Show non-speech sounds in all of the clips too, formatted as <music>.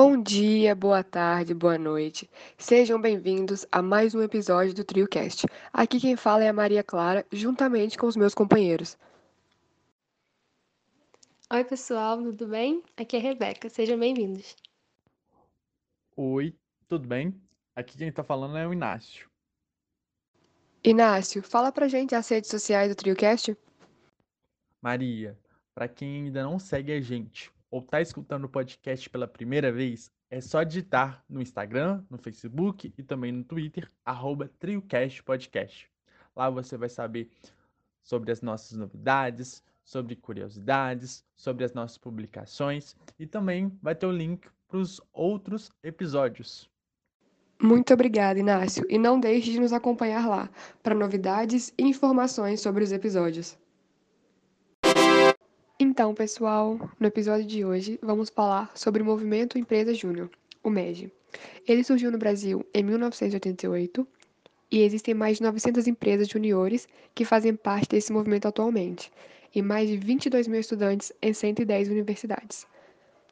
Bom dia, boa tarde, boa noite. Sejam bem-vindos a mais um episódio do TrioCast. Aqui quem fala é a Maria Clara, juntamente com os meus companheiros. Oi, pessoal, tudo bem? Aqui é a Rebeca, sejam bem-vindos. Oi, tudo bem? Aqui quem tá falando é o Inácio. Inácio, fala pra gente as redes sociais do TrioCast. Maria, para quem ainda não segue a gente ou tá escutando o podcast pela primeira vez, é só digitar no Instagram, no Facebook e também no Twitter, arroba TrioCastPodcast. Lá você vai saber sobre as nossas novidades, sobre curiosidades, sobre as nossas publicações e também vai ter o link para os outros episódios. Muito obrigada, Inácio, e não deixe de nos acompanhar lá para novidades e informações sobre os episódios. Então, pessoal, no episódio de hoje vamos falar sobre o Movimento Empresa Júnior, o MEG. Ele surgiu no Brasil em 1988 e existem mais de 900 empresas juniores que fazem parte desse movimento atualmente, e mais de 22 mil estudantes em 110 universidades.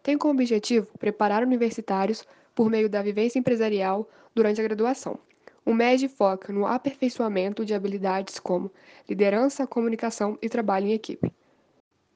Tem como objetivo preparar universitários por meio da vivência empresarial durante a graduação. O MEG foca no aperfeiçoamento de habilidades como liderança, comunicação e trabalho em equipe.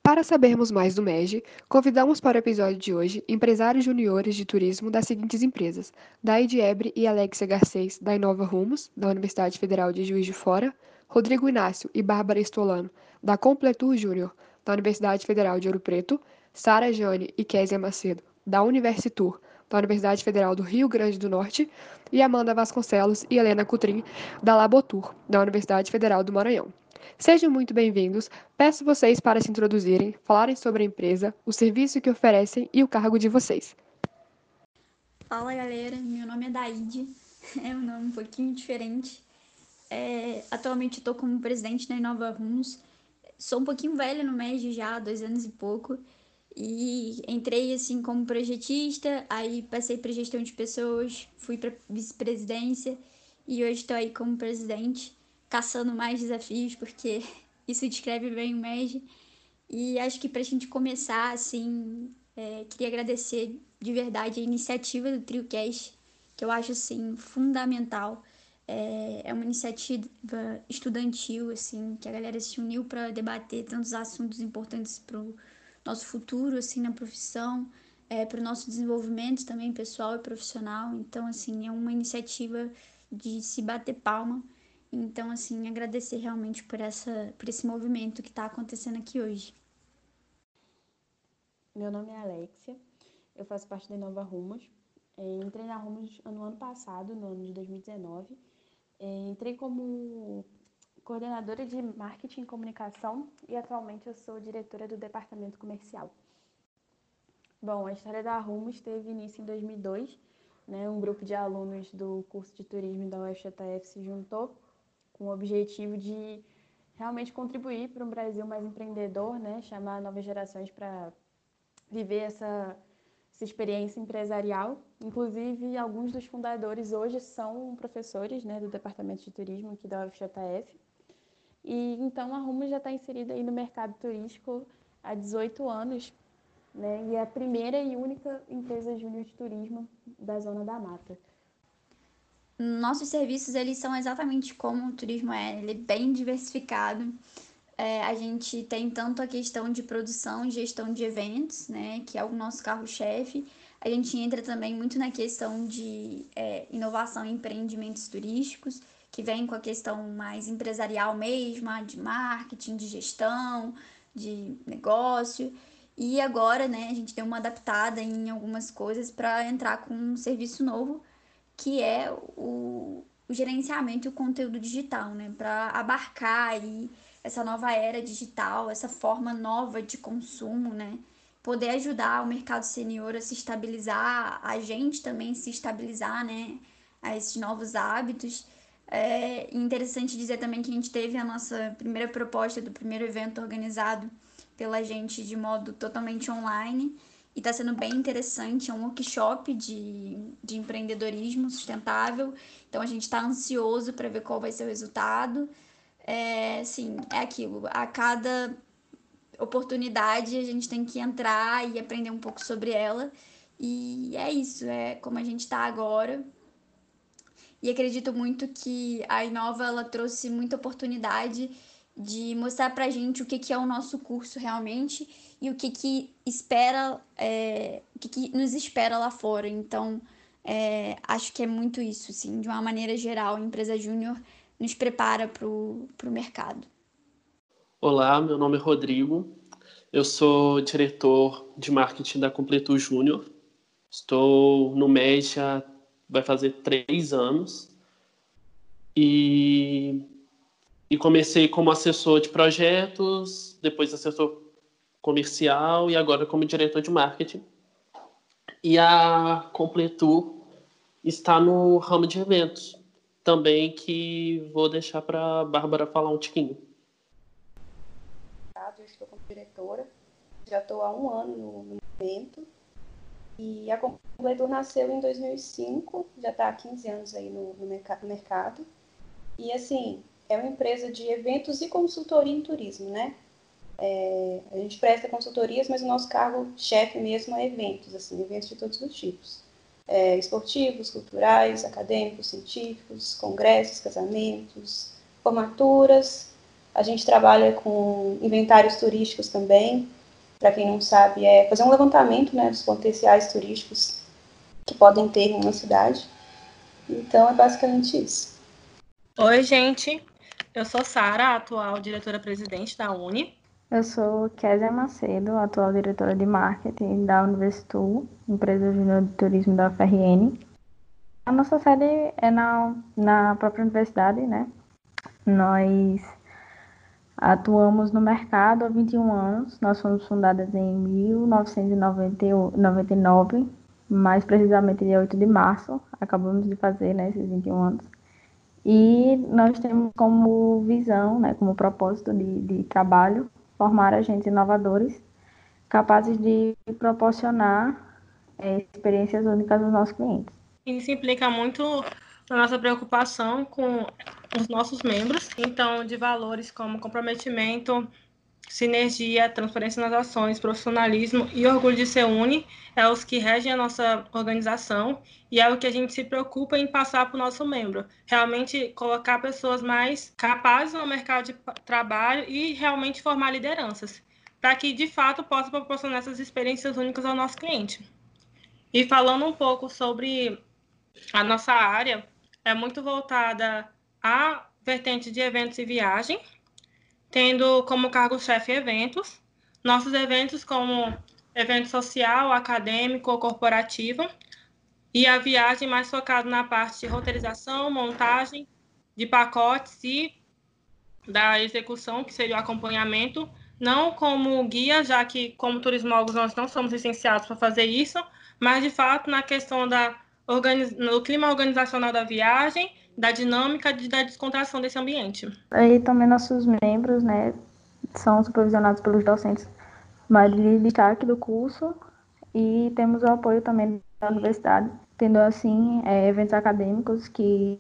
Para sabermos mais do MEG, convidamos para o episódio de hoje empresários juniores de turismo das seguintes empresas: Daide Ebre e Alexia Garcês, da Inova Rumos, da Universidade Federal de Juiz de Fora, Rodrigo Inácio e Bárbara Estolano, da Completur Júnior, da Universidade Federal de Ouro Preto, Sara Jane e Késia Macedo, da Universitur, da Universidade Federal do Rio Grande do Norte, e Amanda Vasconcelos e Helena Cutrim, da Labotur, da Universidade Federal do Maranhão. Sejam muito bem-vindos. Peço vocês para se introduzirem, falarem sobre a empresa, o serviço que oferecem e o cargo de vocês. Fala galera, meu nome é Daide, <laughs> é um nome um pouquinho diferente. É, atualmente estou como presidente da Inova Rumos. Sou um pouquinho velha no MEG já, dois anos e pouco. E entrei assim como projetista, aí passei para gestão de pessoas, fui para vice-presidência e hoje estou aí como presidente caçando mais desafios, porque <laughs> isso descreve bem o MEG. E acho que para a gente começar, assim, é, queria agradecer de verdade a iniciativa do TrioCast, que eu acho, assim, fundamental. É, é uma iniciativa estudantil, assim, que a galera se uniu para debater tantos assuntos importantes para o nosso futuro, assim, na profissão, é, para o nosso desenvolvimento também pessoal e profissional. Então, assim, é uma iniciativa de se bater palma então, assim, agradecer realmente por, essa, por esse movimento que está acontecendo aqui hoje. Meu nome é Alexia, eu faço parte da Nova Rumos. É, entrei na Rumos no ano passado, no ano de 2019. É, entrei como coordenadora de marketing e comunicação e atualmente eu sou diretora do departamento comercial. Bom, a história da Rumos teve início em 2002. Né? Um grupo de alunos do curso de turismo da UFJF se juntou com o objetivo de realmente contribuir para um Brasil mais empreendedor, né? chamar novas gerações para viver essa, essa experiência empresarial. Inclusive, alguns dos fundadores hoje são professores né, do Departamento de Turismo aqui da UFJF. E então a Rumo já está inserida aí no mercado turístico há 18 anos, né? E é a primeira e única empresa júnior de turismo da Zona da Mata nossos serviços eles são exatamente como o turismo é, ele é bem diversificado. É, a gente tem tanto a questão de produção e gestão de eventos, né, que é o nosso carro-chefe. A gente entra também muito na questão de é, inovação e empreendimentos turísticos, que vem com a questão mais empresarial mesmo, de marketing, de gestão, de negócio. E agora, né, a gente deu uma adaptada em algumas coisas para entrar com um serviço novo, que é o, o gerenciamento e o conteúdo digital, né? Para abarcar aí essa nova era digital, essa forma nova de consumo, né? Poder ajudar o mercado senior a se estabilizar, a gente também se estabilizar, né? A esses novos hábitos. É interessante dizer também que a gente teve a nossa primeira proposta do primeiro evento organizado pela gente de modo totalmente online e está sendo bem interessante. É um workshop de, de empreendedorismo sustentável. Então a gente está ansioso para ver qual vai ser o resultado. É, sim, é aquilo. A cada oportunidade a gente tem que entrar e aprender um pouco sobre ela. E é isso, é como a gente está agora. E acredito muito que a Inova ela trouxe muita oportunidade de mostrar para gente o que, que é o nosso curso realmente e o que, que espera, é, o que, que nos espera lá fora. Então, é, acho que é muito isso, sim, de uma maneira geral, a empresa júnior nos prepara para o mercado. Olá, meu nome é Rodrigo, eu sou diretor de marketing da Completu Júnior. Estou no MES já vai fazer três anos e, e comecei como assessor de projetos, depois assessor comercial e agora como diretor de marketing. E a Completu está no ramo de eventos, também que vou deixar para a Bárbara falar um tiquinho. Eu estou como diretora, já estou há um ano no, evento. E a Completu nasceu em 2005, já está há 15 anos aí no, no mercado. E assim, é uma empresa de eventos e consultoria em turismo, né? É, a gente presta consultorias, mas o nosso cargo-chefe mesmo é eventos, assim, eventos de todos os tipos. É, esportivos, culturais, acadêmicos, científicos, congressos, casamentos, formaturas. A gente trabalha com inventários turísticos também. Para quem não sabe, é fazer um levantamento né, dos potenciais turísticos que podem ter em uma cidade. Então, é basicamente isso. Oi, gente. Eu sou Sara, atual diretora-presidente da Uni. Eu sou Késia Macedo, atual diretora de marketing da Universitul, empresa júnior de turismo da FRN. A nossa sede é na, na própria universidade, né? Nós atuamos no mercado há 21 anos. Nós fomos fundadas em 1999, mais precisamente dia 8 de março. Acabamos de fazer né, esses 21 anos. E nós temos como visão, né, como propósito de, de trabalho, formar agentes inovadores capazes de proporcionar é, experiências únicas aos nossos clientes. Isso implica muito na nossa preocupação com os nossos membros, então de valores como comprometimento, sinergia, transparência nas ações, profissionalismo e orgulho de ser uni é os que regem a nossa organização e é o que a gente se preocupa em passar para o nosso membro. Realmente colocar pessoas mais capazes no mercado de trabalho e realmente formar lideranças, para que de fato possa proporcionar essas experiências únicas ao nosso cliente. E falando um pouco sobre a nossa área, é muito voltada à vertente de eventos e viagem, tendo como cargo-chefe eventos. Nossos eventos como evento social, acadêmico ou corporativo, e a viagem mais focada na parte de roteirização, montagem de pacotes e da execução, que seria o acompanhamento, não como guia, já que como turismólogos nós não somos licenciados para fazer isso, mas de fato na questão da organiz... no clima organizacional da viagem da dinâmica de, da descontração desse ambiente. E também nossos membros, né, são supervisionados pelos docentes de destaque do curso e temos o apoio também da universidade, tendo assim é, eventos acadêmicos que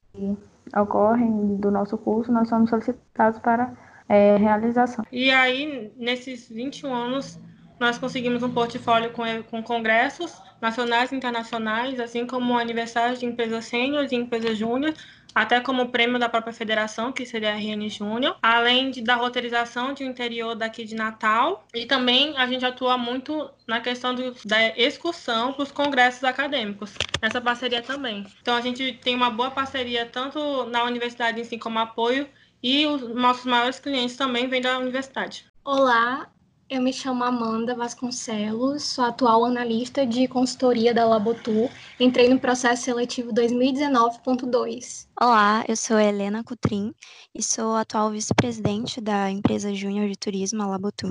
ocorrem do nosso curso, nós somos solicitados para é, realização. E aí, nesses 21 anos, nós conseguimos um portfólio com, com congressos nacionais e internacionais, assim como aniversários de empresas sênior e empresas júnior, até como prêmio da própria federação, que seria a RN Júnior, além de, da roteirização de um interior daqui de Natal. E também a gente atua muito na questão do, da excursão para os congressos acadêmicos, nessa parceria também. Então a gente tem uma boa parceria tanto na universidade em si como apoio, e os nossos maiores clientes também vêm da universidade. Olá, eu me chamo Amanda Vasconcelos, sou atual analista de consultoria da Labotu. Entrei no processo seletivo 2019.2. Olá, eu sou Helena Cutrim e sou atual vice-presidente da empresa Júnior de Turismo, a Labotu.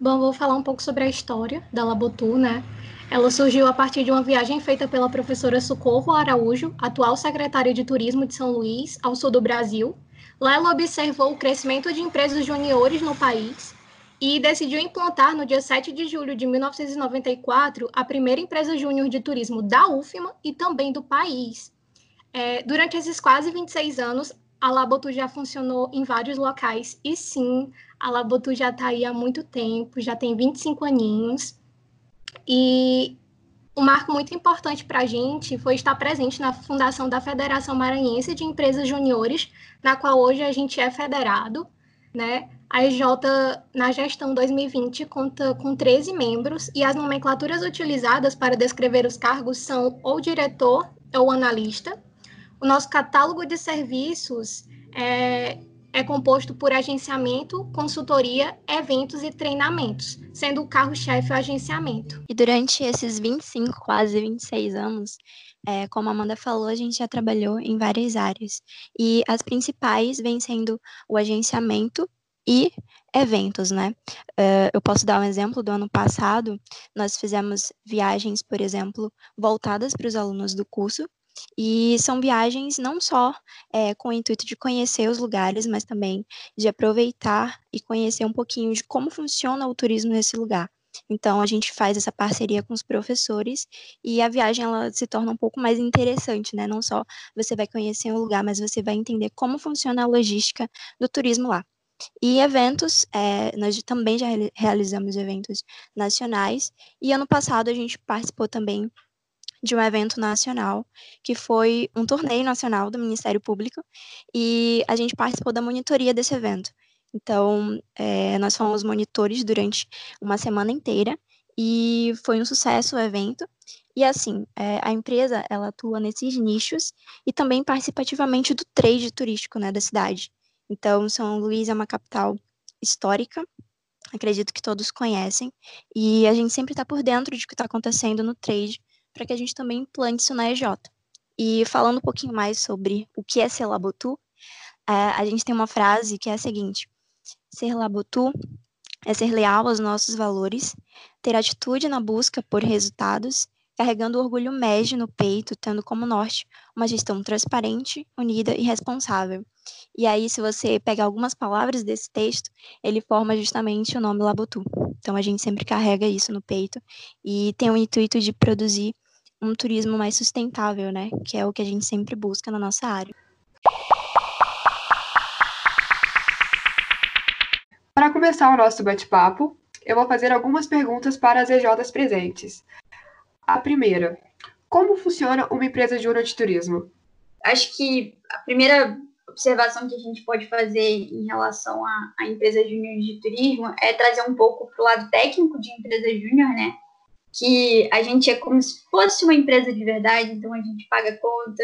Bom, vou falar um pouco sobre a história da Labotu, né? Ela surgiu a partir de uma viagem feita pela professora Socorro Araújo, atual secretária de Turismo de São Luís, ao sul do Brasil. Lá ela observou o crescimento de empresas juniores no país e decidiu implantar no dia 7 de julho de 1994 a primeira empresa júnior de turismo da UFMA e também do país. É, durante esses quase 26 anos, a Labotu já funcionou em vários locais e sim, a Labotu já está aí há muito tempo, já tem 25 aninhos. E um marco muito importante para a gente foi estar presente na fundação da Federação Maranhense de Empresas Juniores, na qual hoje a gente é federado, né? A EJ, na gestão 2020, conta com 13 membros e as nomenclaturas utilizadas para descrever os cargos são ou diretor ou analista. O nosso catálogo de serviços é, é composto por agenciamento, consultoria, eventos e treinamentos, sendo o carro-chefe o agenciamento. E durante esses 25, quase 26 anos, é, como a Amanda falou, a gente já trabalhou em várias áreas. E as principais vêm sendo o agenciamento e eventos, né? Uh, eu posso dar um exemplo do ano passado, nós fizemos viagens, por exemplo, voltadas para os alunos do curso, e são viagens não só é, com o intuito de conhecer os lugares, mas também de aproveitar e conhecer um pouquinho de como funciona o turismo nesse lugar. Então a gente faz essa parceria com os professores e a viagem ela se torna um pouco mais interessante, né? Não só você vai conhecer o lugar, mas você vai entender como funciona a logística do turismo lá. E eventos, é, nós também já realizamos eventos nacionais, e ano passado a gente participou também de um evento nacional, que foi um torneio nacional do Ministério Público, e a gente participou da monitoria desse evento. Então, é, nós fomos monitores durante uma semana inteira, e foi um sucesso o evento. E assim, é, a empresa ela atua nesses nichos e também participativamente do trade turístico né, da cidade. Então, São Luís é uma capital histórica, acredito que todos conhecem, e a gente sempre está por dentro de o que está acontecendo no trade, para que a gente também implante isso na EJ. E falando um pouquinho mais sobre o que é ser Labotu, é, a gente tem uma frase que é a seguinte: ser Labotu é ser leal aos nossos valores, ter atitude na busca por resultados carregando o orgulho MEG no peito, tendo como norte uma gestão transparente, unida e responsável. E aí, se você pegar algumas palavras desse texto, ele forma justamente o nome Labutu. Então, a gente sempre carrega isso no peito e tem o intuito de produzir um turismo mais sustentável, né? Que é o que a gente sempre busca na nossa área. Para começar o nosso bate-papo, eu vou fazer algumas perguntas para as EJs presentes. A primeira, como funciona uma empresa de turismo? Acho que a primeira observação que a gente pode fazer em relação à, à empresa júnior de turismo é trazer um pouco para o lado técnico de empresa júnior, né? Que a gente é como se fosse uma empresa de verdade, então a gente paga conta,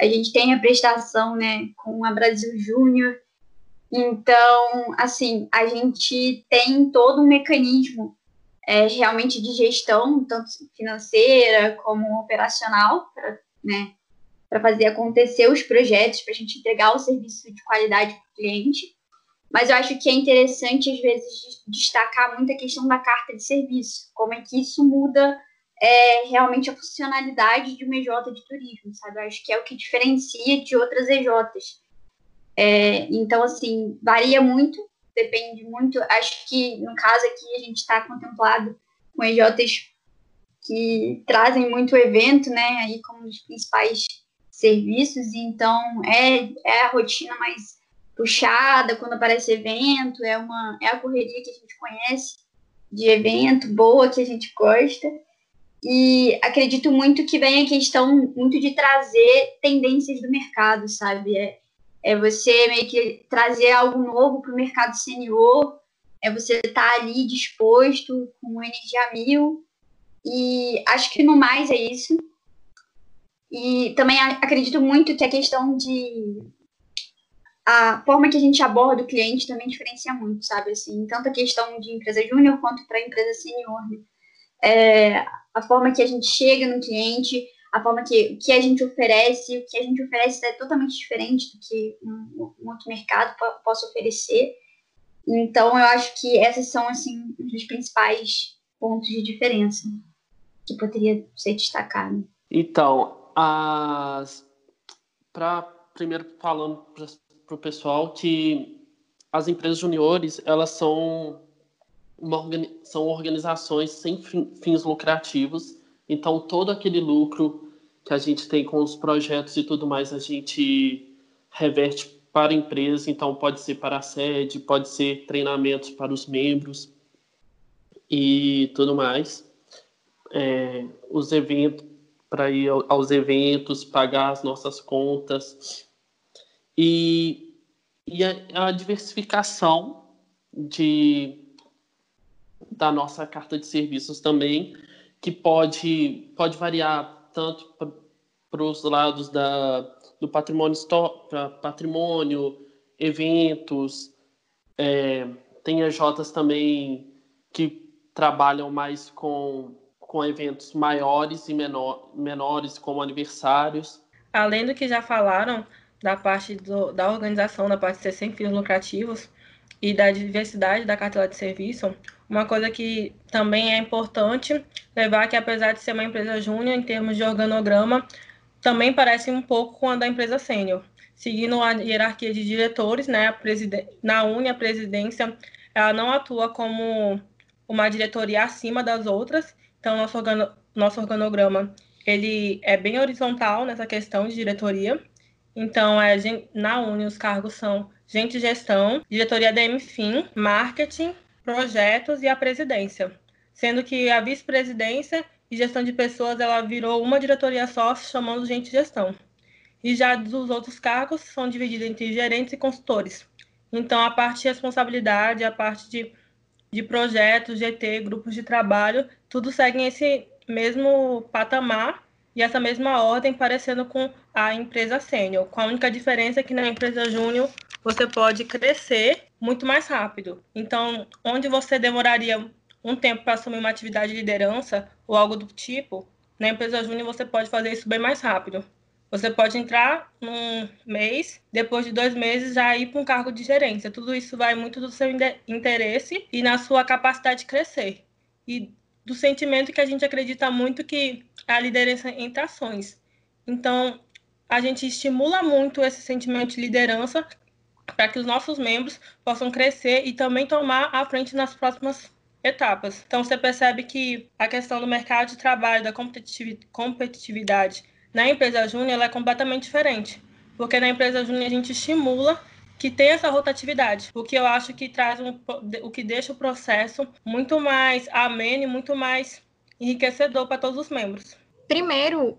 a gente tem a prestação, né, com a Brasil Júnior. Então, assim, a gente tem todo um mecanismo é, realmente de gestão, tanto financeira como operacional, para né, fazer acontecer os projetos, para a gente entregar o serviço de qualidade para o cliente. Mas eu acho que é interessante, às vezes, destacar muito a questão da carta de serviço, como é que isso muda é, realmente a funcionalidade de uma EJ de turismo, sabe? Eu acho que é o que diferencia de outras EJs. É, então, assim, varia muito depende muito. Acho que no caso aqui a gente está contemplado com EJs que trazem muito evento, né? Aí como os principais serviços, então é, é a rotina mais puxada quando aparece evento, é uma é a correria que a gente conhece de evento boa que a gente gosta. E acredito muito que vem a questão muito de trazer tendências do mercado, sabe? É, é você meio que trazer algo novo para o mercado senior, é você estar tá ali disposto, com energia mil. E acho que no mais é isso. E também acredito muito que a questão de. A forma que a gente aborda o cliente também diferencia muito, sabe? Assim, tanto a questão de empresa júnior quanto para empresa senior. Né? É, a forma que a gente chega no cliente, a forma que, que a gente oferece, o que a gente oferece é totalmente diferente do que um, um outro mercado possa oferecer. Então, eu acho que esses são, assim, os principais pontos de diferença que poderia ser destacado. Então, as... para primeiro falando para o pessoal que as empresas juniores, elas são, uma, são organizações sem fins lucrativos então, todo aquele lucro que a gente tem com os projetos e tudo mais, a gente reverte para a empresa. Então, pode ser para a sede, pode ser treinamentos para os membros e tudo mais. é, os eventos, para ir aos eventos, pagar as nossas contas. E, e a, a diversificação de, da nossa carta de serviços também, que pode, pode variar tanto para os lados da, do patrimônio, patrimônio eventos, é, tem EJs também que trabalham mais com, com eventos maiores e menor, menores, como aniversários. Além do que já falaram da parte do, da organização, da parte de ser sem fins lucrativos e da diversidade da cartela de serviço, uma coisa que também é importante levar que apesar de ser uma empresa júnior em termos de organograma, também parece um pouco com a da empresa sênior. Seguindo a hierarquia de diretores, né, na UNE, a presidência ela não atua como uma diretoria acima das outras, então nosso, organo, nosso organograma ele é bem horizontal nessa questão de diretoria. Então, é, na UNE, os cargos são gente gestão, diretoria da MFIM, marketing, projetos e a presidência. Sendo que a vice-presidência e gestão de pessoas ela virou uma diretoria só, chamando gente gestão. E já os outros cargos são divididos entre gerentes e consultores. Então, a parte de responsabilidade, a parte de, de projetos, GT, grupos de trabalho, tudo segue esse mesmo patamar e essa mesma ordem, parecendo com a empresa sênior, com a única diferença é que na empresa júnior você pode crescer muito mais rápido. Então, onde você demoraria um tempo para assumir uma atividade de liderança ou algo do tipo, na empresa júnior você pode fazer isso bem mais rápido. Você pode entrar num mês, depois de dois meses já ir para um cargo de gerência. Tudo isso vai muito do seu interesse e na sua capacidade de crescer. E do sentimento que a gente acredita muito que é a liderança entre ações. Então, a gente estimula muito esse sentimento de liderança para que os nossos membros possam crescer e também tomar a frente nas próximas etapas. Então, você percebe que a questão do mercado de trabalho, da competitividade na empresa júnior é completamente diferente, porque na empresa júnior a gente estimula que tem essa rotatividade, o que eu acho que traz um, o que deixa o processo muito mais ameno e muito mais enriquecedor para todos os membros. Primeiro,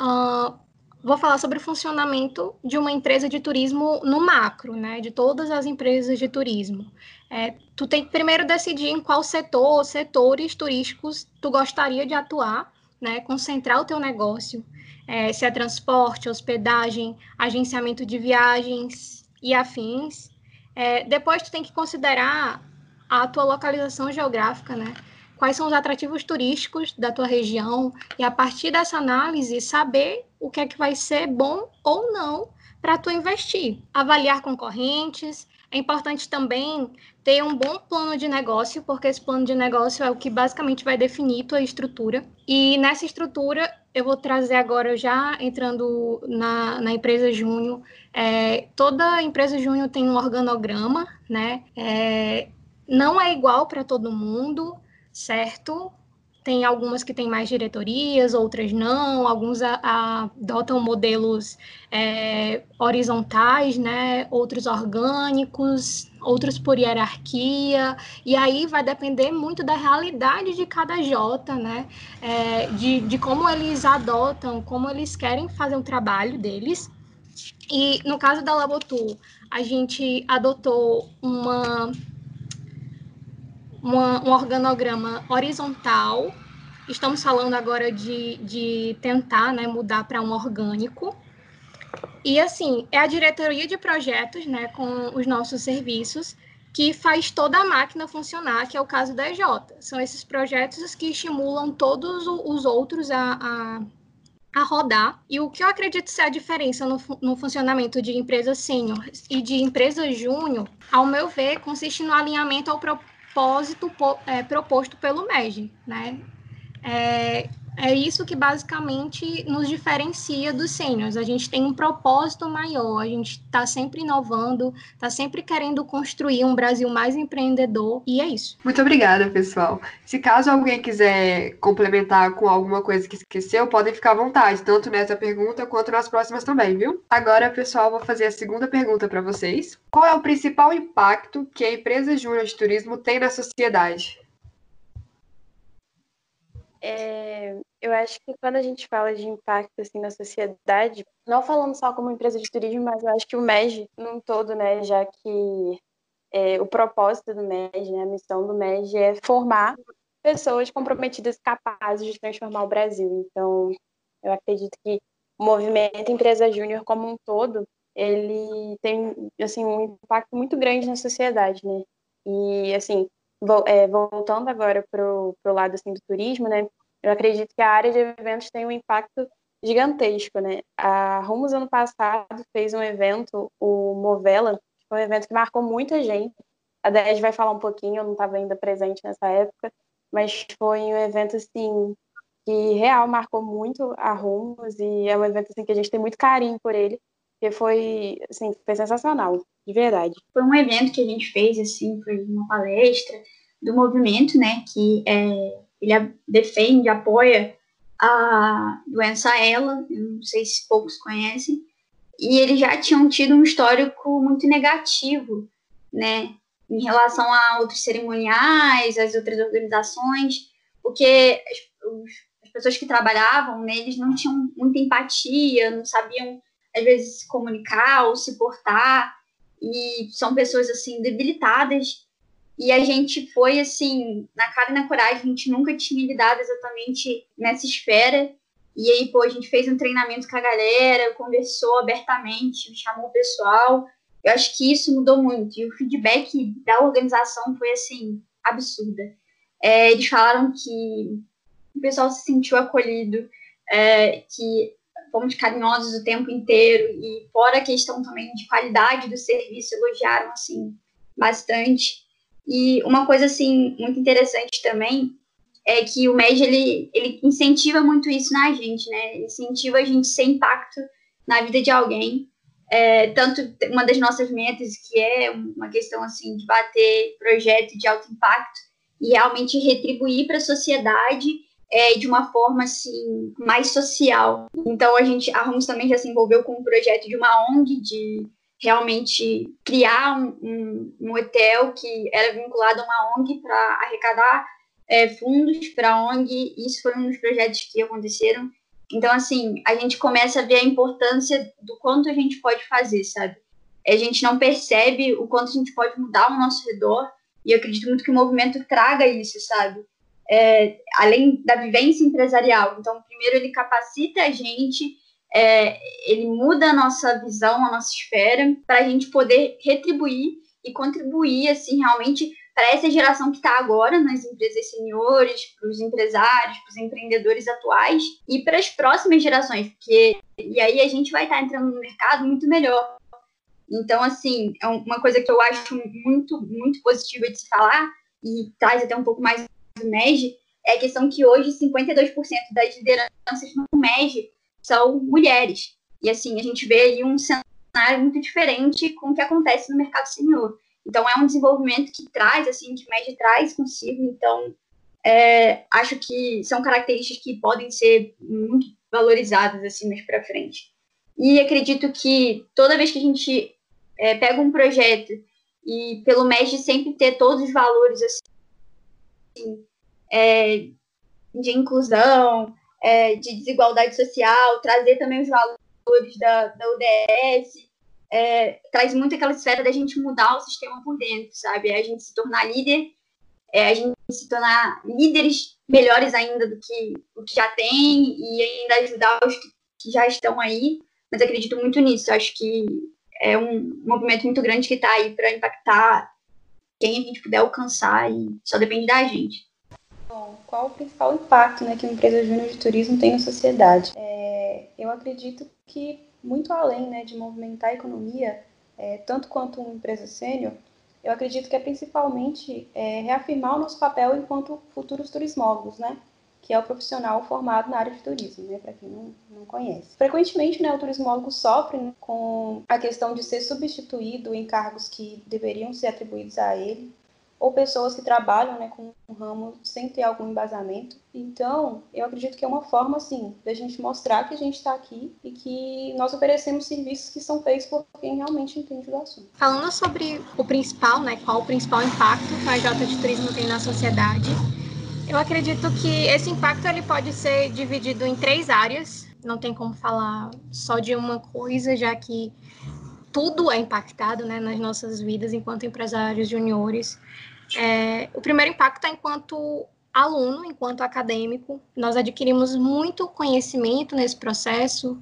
uh, vou falar sobre o funcionamento de uma empresa de turismo no macro, né? De todas as empresas de turismo. É, tu tem que primeiro decidir em qual setor ou setores turísticos tu gostaria de atuar, né? Concentrar o teu negócio é, se é transporte, hospedagem, agenciamento de viagens e afins. É, depois tu tem que considerar a tua localização geográfica, né? Quais são os atrativos turísticos da tua região e a partir dessa análise saber o que é que vai ser bom ou não para tu investir. Avaliar concorrentes, é importante também ter um bom plano de negócio, porque esse plano de negócio é o que basicamente vai definir tua estrutura. E nessa estrutura, eu vou trazer agora, já entrando na, na empresa Júnior, é, toda empresa Júnior tem um organograma, né? É, não é igual para todo mundo, certo? Tem algumas que têm mais diretorias, outras não. Alguns adotam modelos é, horizontais, né? Outros orgânicos, outros por hierarquia. E aí vai depender muito da realidade de cada J, né? É, de, de como eles adotam, como eles querem fazer o trabalho deles. E no caso da Labotu, a gente adotou uma uma, um organograma horizontal. Estamos falando agora de, de tentar né, mudar para um orgânico. E, assim, é a diretoria de projetos, né, com os nossos serviços, que faz toda a máquina funcionar, que é o caso da EJ. São esses projetos que estimulam todos os outros a, a, a rodar. E o que eu acredito ser a diferença no, no funcionamento de empresas sênior e de empresas júnior, ao meu ver, consiste no alinhamento ao propósito propósito é, proposto pelo MEG, né? É, é isso que basicamente nos diferencia dos sêniores. A gente tem um propósito maior, a gente está sempre inovando, está sempre querendo construir um Brasil mais empreendedor, e é isso. Muito obrigada, pessoal. Se caso alguém quiser complementar com alguma coisa que esqueceu, podem ficar à vontade, tanto nessa pergunta quanto nas próximas também, viu? Agora, pessoal, vou fazer a segunda pergunta para vocês. Qual é o principal impacto que a empresa júnior de turismo tem na sociedade? É, eu acho que quando a gente fala de impacto assim na sociedade, não falando só como empresa de turismo, mas eu acho que o MEG num todo, né, já que é, o propósito do MEG, né, a missão do MEG é formar pessoas comprometidas capazes de transformar o Brasil. Então, eu acredito que o movimento Empresa Júnior como um todo, ele tem assim um impacto muito grande na sociedade, né? E assim, é, voltando agora para o lado assim, do turismo, né? Eu acredito que a área de eventos tem um impacto gigantesco, né? A Rumos ano passado fez um evento, o Movela, que foi um evento que marcou muita gente. A Dez vai falar um pouquinho, eu não estava ainda presente nessa época, mas foi um evento assim que real marcou muito a Rumos e é um evento assim que a gente tem muito carinho por ele, porque foi assim, foi sensacional, de verdade. Foi um evento que a gente fez assim, foi uma palestra do movimento, né, que é, ele defende, apoia a doença ELA, não sei se poucos conhecem, e eles já tinham tido um histórico muito negativo, né, em relação a outros cerimoniais, as outras organizações, porque as, as pessoas que trabalhavam neles não tinham muita empatia, não sabiam, às vezes, se comunicar ou se portar, e são pessoas, assim, debilitadas, e a gente foi, assim, na cara e na coragem, a gente nunca tinha lidado exatamente nessa esfera, e aí, pô, a gente fez um treinamento com a galera, conversou abertamente, chamou o pessoal, eu acho que isso mudou muito. E o feedback da organização foi, assim, absurda. É, eles falaram que o pessoal se sentiu acolhido, é, que fomos carinhosos o tempo inteiro. E fora a questão também de qualidade do serviço, elogiaram, assim, bastante. E uma coisa, assim, muito interessante também é que o MED, ele, ele incentiva muito isso na gente, né? Incentiva a gente ser impacto na vida de alguém. É, tanto uma das nossas metas, que é uma questão assim de bater projeto de alto impacto e realmente retribuir para a sociedade é, de uma forma assim mais social. Então a gente a Ramos também já se envolveu com um projeto de uma ONG de realmente criar um, um, um hotel que era vinculado a uma ONG para arrecadar é, fundos para ONG. Isso foi um dos projetos que aconteceram então, assim, a gente começa a ver a importância do quanto a gente pode fazer, sabe? A gente não percebe o quanto a gente pode mudar ao nosso redor, e eu acredito muito que o movimento traga isso, sabe? É, além da vivência empresarial. Então, primeiro, ele capacita a gente, é, ele muda a nossa visão, a nossa esfera, para a gente poder retribuir e contribuir, assim, realmente para essa geração que está agora nas empresas seniores, para os empresários, para os empreendedores atuais e para as próximas gerações, porque e aí a gente vai estar tá entrando no mercado muito melhor. Então, assim, é uma coisa que eu acho muito, muito positiva de se falar e traz até um pouco mais do MEG, é a questão que hoje 52% das lideranças no MEG são mulheres. E, assim, a gente vê aí um cenário muito diferente com o que acontece no mercado senior. Então, é um desenvolvimento que traz, assim, que o MED traz consigo. Então, é, acho que são características que podem ser muito valorizadas, assim, mais para frente. E acredito que toda vez que a gente é, pega um projeto e pelo MED sempre ter todos os valores, assim, é, de inclusão, é, de desigualdade social, trazer também os valores da, da UDS, é, traz muito aquela esfera da gente mudar o sistema por dentro, sabe? A gente se tornar líder, é, a gente se tornar líderes melhores ainda do que o que já tem e ainda ajudar os que, que já estão aí. Mas acredito muito nisso. Acho que é um movimento muito grande que está aí para impactar quem a gente puder alcançar e só depende da gente. Bom, qual o principal impacto né, que uma empresa júnior de turismo tem na sociedade? É, eu acredito que muito além né, de movimentar a economia, é, tanto quanto uma empresa sênior, eu acredito que é principalmente é, reafirmar o nosso papel enquanto futuros turismólogos, né? Que é o profissional formado na área de turismo, né, para quem não, não conhece. Frequentemente, né, o turismólogo sofre né, com a questão de ser substituído em cargos que deveriam ser atribuídos a ele, ou pessoas que trabalham né, com um ramo sem ter algum embasamento. Então, eu acredito que é uma forma, assim, da gente mostrar que a gente está aqui e que nós oferecemos serviços que são feitos por quem realmente entende do assunto. Falando sobre o principal, né, qual o principal impacto que a J de Turismo tem na sociedade, Eu acredito que esse impacto ele pode ser dividido em três áreas. Não tem como falar só de uma coisa, já que tudo é impactado né, nas nossas vidas enquanto empresários juniores. É, o primeiro impacto é enquanto aluno, enquanto acadêmico. Nós adquirimos muito conhecimento nesse processo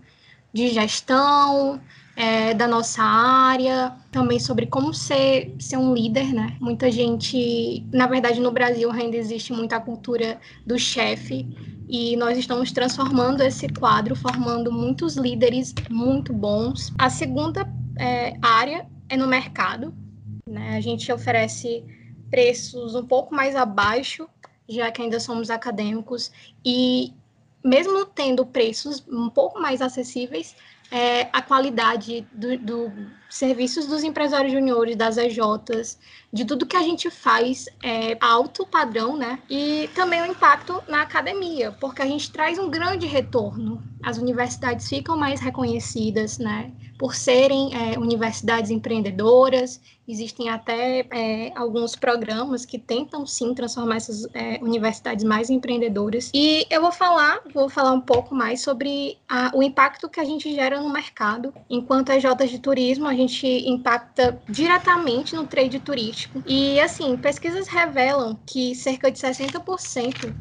de gestão, é, da nossa área, também sobre como ser, ser um líder, né? Muita gente, na verdade, no Brasil ainda existe muita cultura do chefe e nós estamos transformando esse quadro, formando muitos líderes muito bons. A segunda é, área é no mercado, né? A gente oferece preços um pouco mais abaixo, já que ainda somos acadêmicos e mesmo tendo preços um pouco mais acessíveis, é, a qualidade dos do serviços dos empresários juniores, das EJs, de tudo que a gente faz é alto padrão, né? E também o impacto na academia, porque a gente traz um grande retorno. As universidades ficam mais reconhecidas, né? Por serem é, universidades empreendedoras, existem até é, alguns programas que tentam sim transformar essas é, universidades mais empreendedoras. E eu vou falar, vou falar um pouco mais sobre a, o impacto que a gente gera no mercado. Enquanto EJs de turismo, a gente impacta diretamente no trade turístico. E assim, pesquisas revelam que cerca de 60%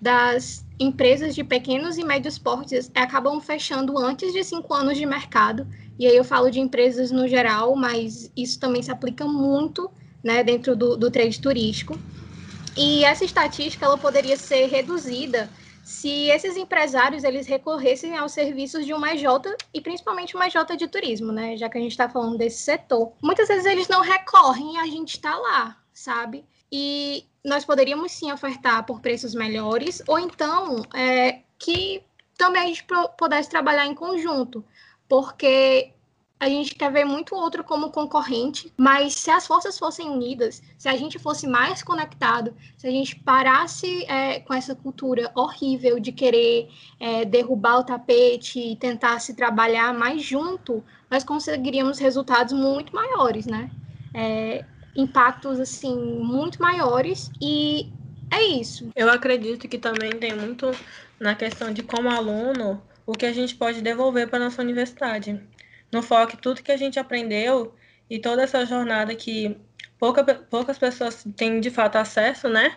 das empresas de pequenos e médios portes acabam fechando antes de cinco anos de mercado. E aí eu falo de empresas no geral, mas isso também se aplica muito né, dentro do, do trade turístico. E essa estatística ela poderia ser reduzida se esses empresários eles recorressem aos serviços de uma EJ e principalmente uma EJ de turismo, né? Já que a gente está falando desse setor. Muitas vezes eles não recorrem e a gente está lá, sabe? E nós poderíamos sim ofertar por preços melhores, ou então é, que também a gente pudesse trabalhar em conjunto, porque a gente quer ver muito outro como concorrente, mas se as forças fossem unidas, se a gente fosse mais conectado, se a gente parasse é, com essa cultura horrível de querer é, derrubar o tapete e tentar se trabalhar mais junto, nós conseguiríamos resultados muito maiores, né? É, impactos assim muito maiores e é isso. Eu acredito que também tem muito na questão de como aluno o que a gente pode devolver para nossa universidade no foco tudo que a gente aprendeu e toda essa jornada que pouca, poucas pessoas têm de fato acesso, né?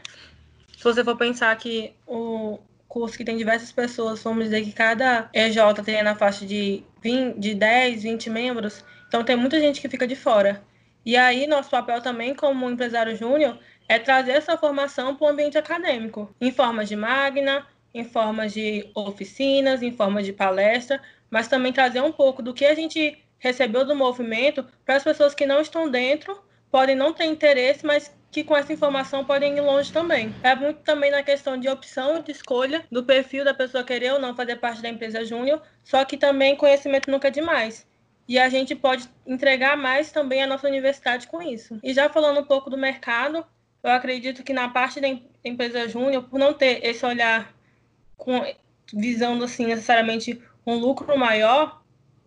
Se você for pensar que o curso que tem diversas pessoas, vamos dizer que cada EJ tem na faixa de, 20, de 10, 20 membros, então tem muita gente que fica de fora. E aí, nosso papel também, como empresário júnior, é trazer essa formação para o ambiente acadêmico, em forma de magna, em forma de oficinas, em forma de palestra, mas também trazer um pouco do que a gente recebeu do movimento para as pessoas que não estão dentro, podem não ter interesse, mas que com essa informação podem ir longe também. É muito também na questão de opção de escolha do perfil da pessoa querer ou não fazer parte da empresa júnior, só que também conhecimento nunca é demais. E a gente pode entregar mais também à nossa universidade com isso. E já falando um pouco do mercado, eu acredito que na parte da empresa júnior, por não ter esse olhar com visando assim necessariamente um lucro maior,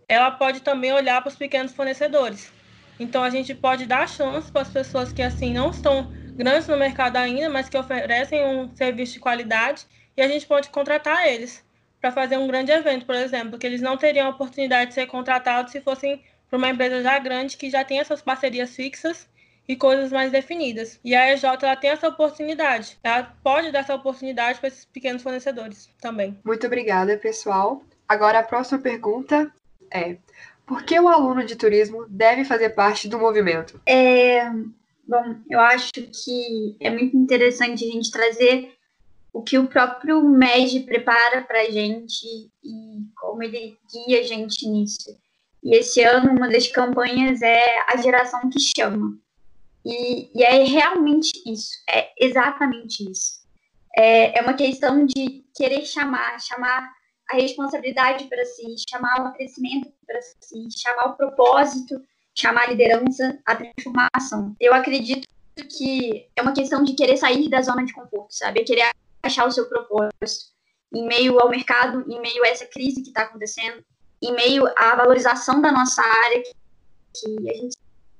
ela pode também olhar para os pequenos fornecedores. Então a gente pode dar chance para as pessoas que assim não estão grandes no mercado ainda, mas que oferecem um serviço de qualidade e a gente pode contratar eles para fazer um grande evento, por exemplo, que eles não teriam a oportunidade de ser contratados se fossem para uma empresa já grande que já tem essas parcerias fixas e coisas mais definidas. E a EJ ela tem essa oportunidade. Ela pode dar essa oportunidade para esses pequenos fornecedores também. Muito obrigada, pessoal. Agora, a próxima pergunta é: por que o aluno de turismo deve fazer parte do movimento? É, bom, eu acho que é muito interessante a gente trazer o que o próprio MEG prepara para a gente e como ele guia a gente nisso. E esse ano, uma das campanhas é a geração que chama. E, e é realmente isso, é exatamente isso. É, é uma questão de querer chamar, chamar a responsabilidade para si, chamar o crescimento para si, chamar o propósito, chamar a liderança, a transformação. Eu acredito que é uma questão de querer sair da zona de conforto, sabe? É querer achar o seu propósito em meio ao mercado, em meio a essa crise que está acontecendo, em meio à valorização da nossa área, que a gente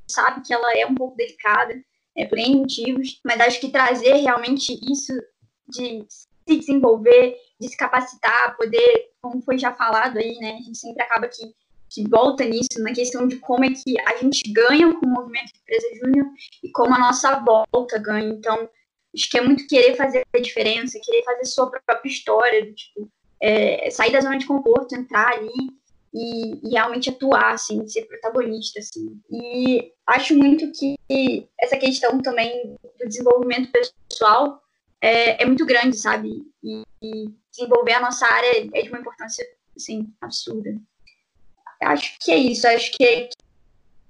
sabe que ela é um pouco delicada, é, por N motivos, mas acho que trazer realmente isso de se desenvolver, de se capacitar, poder, como foi já falado aí, né? A gente sempre acaba que, que volta nisso, na questão de como é que a gente ganha com o movimento de empresa júnior e como a nossa volta ganha. Então, acho que é muito querer fazer a diferença, querer fazer sua própria história, tipo, é, sair da zona de conforto, entrar ali e, e, realmente atuar, assim, ser protagonista, assim. E acho muito que essa questão também do desenvolvimento pessoal é, é muito grande, sabe? E, e, desenvolver a nossa área é de uma importância, assim, absurda. Acho que é isso, acho que é,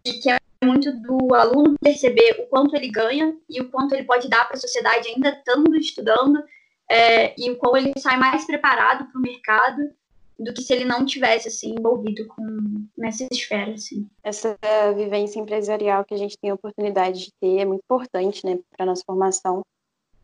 que é muito do aluno perceber o quanto ele ganha e o quanto ele pode dar para a sociedade ainda estando estudando é, e o quão ele sai mais preparado para o mercado do que se ele não tivesse assim envolvido com nessa esfera assim. Essa vivência empresarial que a gente tem a oportunidade de ter é muito importante, né, para nossa formação.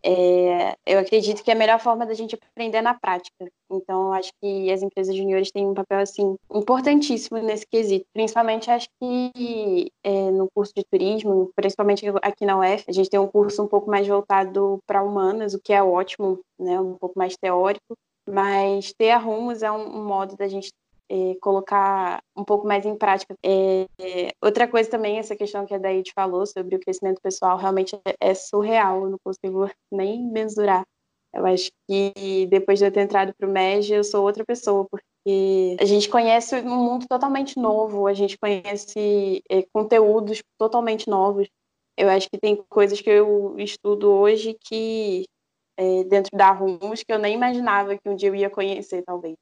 É, eu acredito que é a melhor forma da gente aprender na prática. Então, acho que as empresas juniores têm um papel assim importantíssimo nesse quesito. Principalmente, acho que é, no curso de turismo, principalmente aqui na UF, a gente tem um curso um pouco mais voltado para humanas, o que é ótimo, né, um pouco mais teórico. Mas ter a Rumos é um, um modo da gente é, colocar um pouco mais em prática. É, outra coisa também, essa questão que a Daíde falou sobre o crescimento pessoal, realmente é, é surreal, eu não consigo nem mensurar. Eu acho que depois de eu ter entrado para o MEG, eu sou outra pessoa, porque a gente conhece um mundo totalmente novo, a gente conhece é, conteúdos totalmente novos. Eu acho que tem coisas que eu estudo hoje que é, dentro da Rumos que eu nem imaginava que um dia eu ia conhecer, talvez.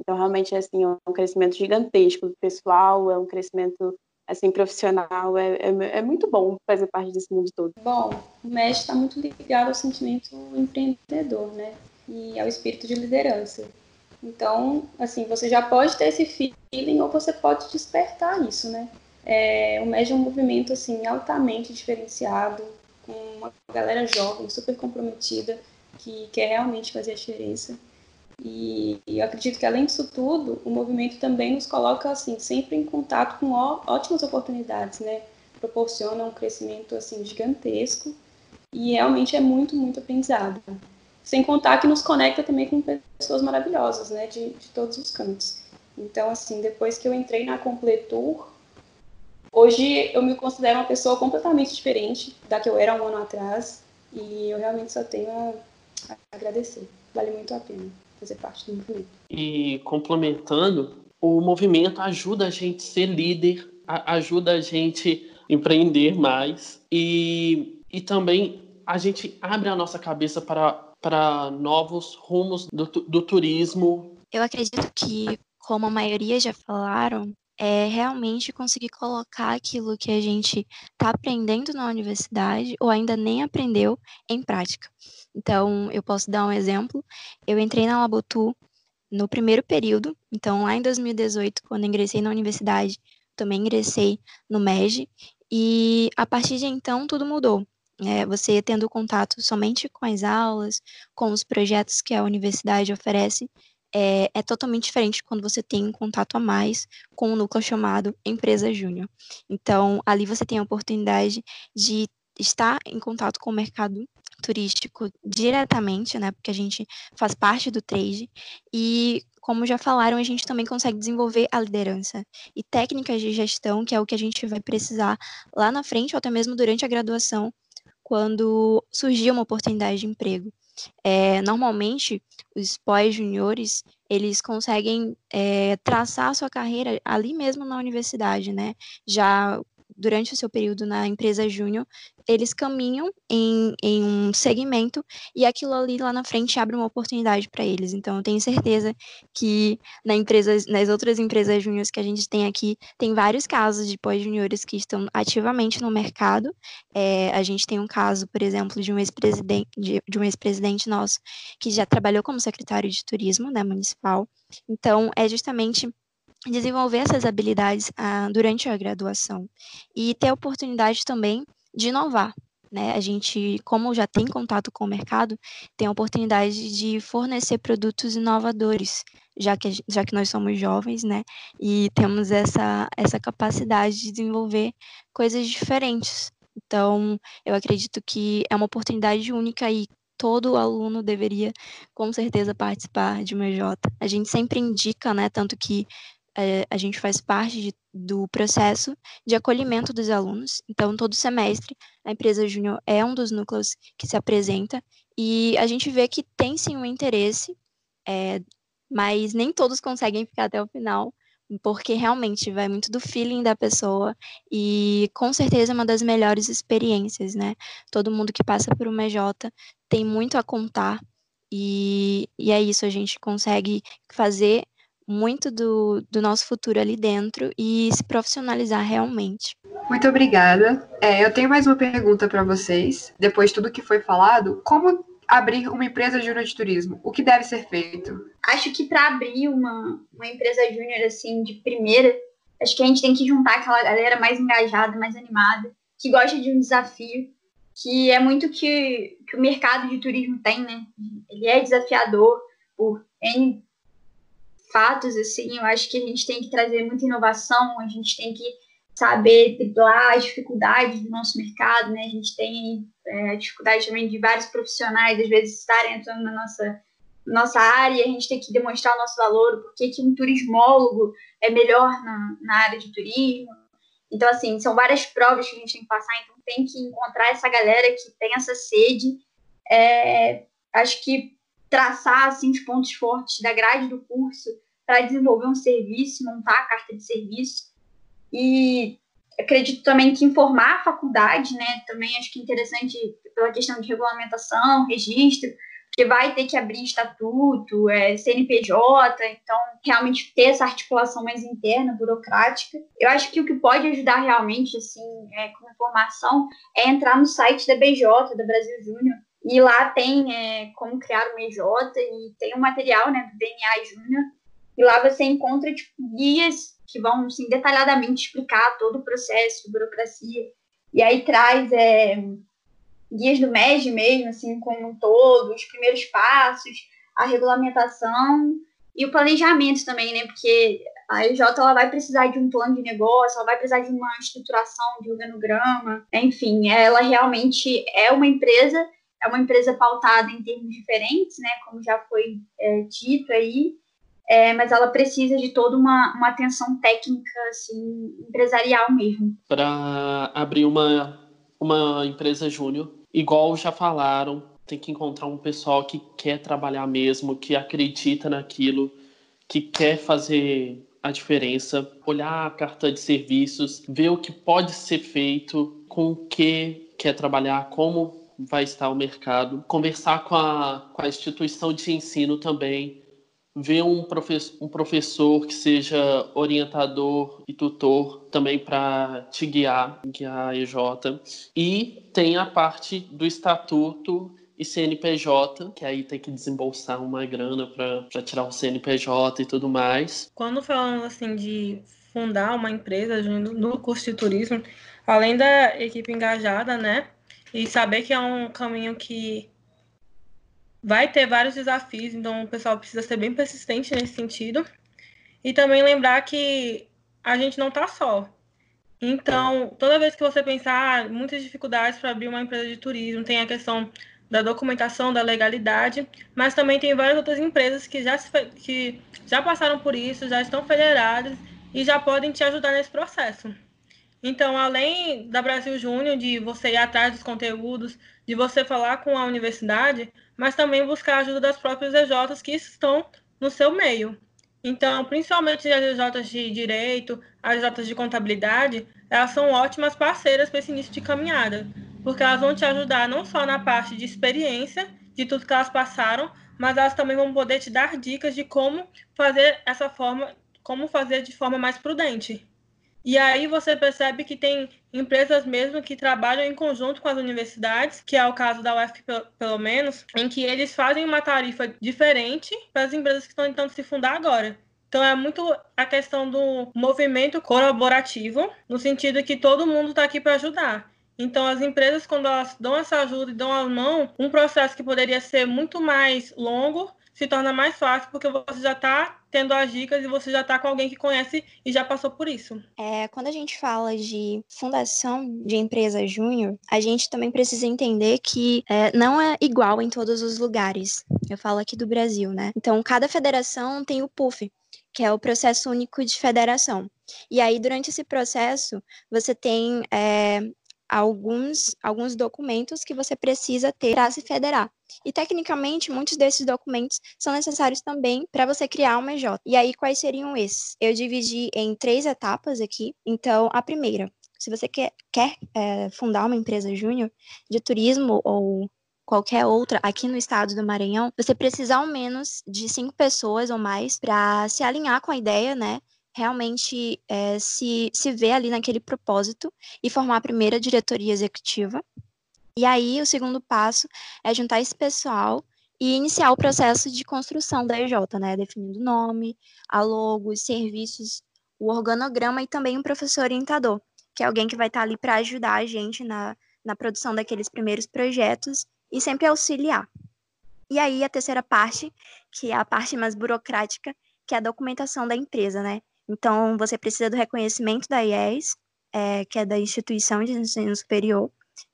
Então, realmente, assim, é um crescimento gigantesco pessoal, é um crescimento, assim, profissional, é, é, é muito bom fazer parte desse mundo todo. Bom, o MES está muito ligado ao sentimento empreendedor, né? E ao espírito de liderança. Então, assim, você já pode ter esse feeling ou você pode despertar isso, né? É, o MES é um movimento, assim, altamente diferenciado, com uma galera jovem, super comprometida, que quer realmente fazer a diferença. E, e, eu acredito que além disso tudo, o movimento também nos coloca assim sempre em contato com ó, ótimas oportunidades, né? Proporciona um crescimento assim gigantesco e realmente é muito muito aprendizado. Sem contar que nos conecta também com pessoas maravilhosas, né? De, de todos os cantos. Então assim, depois que eu entrei na Completur, hoje eu me considero uma pessoa completamente diferente da que eu era um ano atrás e eu realmente só tenho a agradecer. Vale muito a pena fazer parte do movimento. E complementando, o movimento ajuda a gente a ser líder, a, ajuda a gente a empreender mais e, e também a gente abre a nossa cabeça para, para novos rumos do, do turismo. Eu acredito que, como a maioria já falaram, é realmente conseguir colocar aquilo que a gente está aprendendo na universidade ou ainda nem aprendeu em prática. Então, eu posso dar um exemplo. Eu entrei na Labotu no primeiro período, então lá em 2018, quando ingressei na universidade, também ingressei no MEG, e a partir de então tudo mudou. É, você tendo contato somente com as aulas, com os projetos que a universidade oferece, é, é, totalmente diferente quando você tem um contato a mais com um núcleo chamado Empresa Júnior. Então, ali você tem a oportunidade de estar em contato com o mercado turístico diretamente, né? Porque a gente faz parte do trade e como já falaram, a gente também consegue desenvolver a liderança e técnicas de gestão, que é o que a gente vai precisar lá na frente ou até mesmo durante a graduação, quando surgir uma oportunidade de emprego. É, normalmente, os pós-juniores, eles conseguem é, traçar a sua carreira ali mesmo na universidade, né? Já durante o seu período na empresa júnior, eles caminham em, em um segmento e aquilo ali lá na frente abre uma oportunidade para eles. Então, eu tenho certeza que na empresa, nas outras empresas júniores que a gente tem aqui, tem vários casos de pós-juniores que estão ativamente no mercado. É, a gente tem um caso, por exemplo, de um ex-presidente de, de um ex-presidente nosso que já trabalhou como secretário de turismo né, municipal. Então, é justamente desenvolver essas habilidades ah, durante a graduação e ter a oportunidade também de inovar. Né? A gente, como já tem contato com o mercado, tem a oportunidade de fornecer produtos inovadores, já que, já que nós somos jovens, né? E temos essa, essa capacidade de desenvolver coisas diferentes. Então, eu acredito que é uma oportunidade única e todo aluno deveria com certeza participar de uma EJ. A gente sempre indica, né, tanto que a gente faz parte de, do processo de acolhimento dos alunos. Então, todo semestre, a empresa Júnior é um dos núcleos que se apresenta e a gente vê que tem sim um interesse, é, mas nem todos conseguem ficar até o final, porque realmente vai muito do feeling da pessoa e com certeza é uma das melhores experiências, né? Todo mundo que passa por uma EJ tem muito a contar e, e é isso, a gente consegue fazer muito do, do nosso futuro ali dentro e se profissionalizar realmente. Muito obrigada. É, eu tenho mais uma pergunta para vocês. Depois de tudo que foi falado, como abrir uma empresa júnior de turismo? O que deve ser feito? Acho que para abrir uma, uma empresa júnior assim de primeira, acho que a gente tem que juntar aquela galera mais engajada, mais animada, que gosta de um desafio, que é muito que, que o mercado de turismo tem, né? Ele é desafiador por N fatos, assim, eu acho que a gente tem que trazer muita inovação, a gente tem que saber driblar as dificuldades do nosso mercado, né? A gente tem é, dificuldade também de vários profissionais, às vezes, estarem entrando na nossa, nossa área, a gente tem que demonstrar o nosso valor, por que um turismólogo é melhor na, na área de turismo. Então, assim, são várias provas que a gente tem que passar, então tem que encontrar essa galera que tem essa sede. É, acho que traçar, assim, os pontos fortes da grade do curso, para desenvolver um serviço, montar a carta de serviço. E acredito também que informar a faculdade, né, também acho que é interessante pela questão de regulamentação, registro, porque vai ter que abrir estatuto, é, CNPJ, então realmente ter essa articulação mais interna, burocrática. Eu acho que o que pode ajudar realmente, assim, é, com informação, é entrar no site da BJ, da Brasil Júnior, e lá tem é, como criar uma EJ e tem o um material, né, do DNA Júnior, e lá você encontra tipo, guias que vão assim, detalhadamente explicar todo o processo, burocracia. E aí traz é, guias do MEG mesmo, assim, como um todo, os primeiros passos, a regulamentação e o planejamento também, né? Porque a EJ ela vai precisar de um plano de negócio, ela vai precisar de uma estruturação de organograma, enfim, ela realmente é uma empresa, é uma empresa pautada em termos diferentes, né? Como já foi é, dito aí, é, mas ela precisa de toda uma, uma atenção técnica, assim, empresarial mesmo. Para abrir uma, uma empresa júnior, igual já falaram, tem que encontrar um pessoal que quer trabalhar mesmo, que acredita naquilo, que quer fazer a diferença, olhar a carta de serviços, ver o que pode ser feito, com o que quer trabalhar, como vai estar o mercado, conversar com a, com a instituição de ensino também, ver um, professor, um professor que seja orientador e tutor também para te guiar, guiar a EJ. E tem a parte do estatuto e CNPJ, que aí tem que desembolsar uma grana para tirar o CNPJ e tudo mais. Quando falamos assim de fundar uma empresa no curso de turismo, além da equipe engajada, né, e saber que é um caminho que vai ter vários desafios, então o pessoal precisa ser bem persistente nesse sentido. E também lembrar que a gente não está só. Então, toda vez que você pensar, ah, muitas dificuldades para abrir uma empresa de turismo, tem a questão da documentação, da legalidade, mas também tem várias outras empresas que já, se, que já passaram por isso, já estão federadas e já podem te ajudar nesse processo. Então, além da Brasil Júnior, de você ir atrás dos conteúdos, de você falar com a universidade, mas também buscar a ajuda das próprias EJs que estão no seu meio. Então, principalmente as EJs de direito, as EJs de contabilidade, elas são ótimas parceiras para esse início de caminhada, porque elas vão te ajudar não só na parte de experiência, de tudo que elas passaram, mas elas também vão poder te dar dicas de como fazer essa forma, como fazer de forma mais prudente. E aí você percebe que tem empresas mesmo que trabalham em conjunto com as universidades, que é o caso da UF pelo menos, em que eles fazem uma tarifa diferente para as empresas que estão tentando se fundar agora. Então é muito a questão do movimento colaborativo, no sentido que todo mundo está aqui para ajudar. Então, as empresas, quando elas dão essa ajuda e dão a mão, um processo que poderia ser muito mais longo se torna mais fácil, porque você já está tendo as dicas e você já está com alguém que conhece e já passou por isso. É, quando a gente fala de fundação de empresa júnior, a gente também precisa entender que é, não é igual em todos os lugares. Eu falo aqui do Brasil, né? Então, cada federação tem o PUF, que é o processo único de federação. E aí, durante esse processo, você tem é, alguns, alguns documentos que você precisa ter para se federar. E, tecnicamente, muitos desses documentos são necessários também para você criar uma EJ. E aí, quais seriam esses? Eu dividi em três etapas aqui. Então, a primeira, se você quer, quer é, fundar uma empresa júnior de turismo ou qualquer outra aqui no estado do Maranhão, você precisa ao menos de cinco pessoas ou mais para se alinhar com a ideia, né? Realmente é, se, se ver ali naquele propósito e formar a primeira diretoria executiva. E aí, o segundo passo é juntar esse pessoal e iniciar o processo de construção da EJ, né? Definindo o nome, a logo, os serviços, o organograma e também um professor orientador, que é alguém que vai estar ali para ajudar a gente na, na produção daqueles primeiros projetos e sempre auxiliar. E aí a terceira parte, que é a parte mais burocrática, que é a documentação da empresa, né? Então, você precisa do reconhecimento da IES, é, que é da Instituição de Ensino Superior,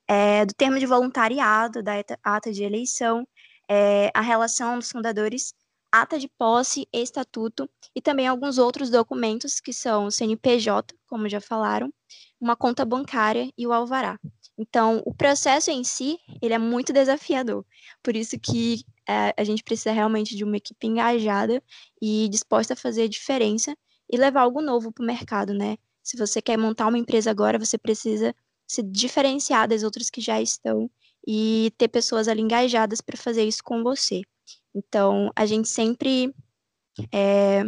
é, do termo de voluntariado, da ata de eleição, é, a relação dos fundadores, ata de posse, estatuto e também alguns outros documentos que são o CNPJ, como já falaram, uma conta bancária e o alvará. Então, o processo em si, ele é muito desafiador. Por isso que é, a gente precisa realmente de uma equipe engajada e disposta a fazer a diferença e levar algo novo para o mercado, né? Se você quer montar uma empresa agora, você precisa se diferenciar das outras que já estão e ter pessoas ali engajadas para fazer isso com você. Então, a gente sempre é,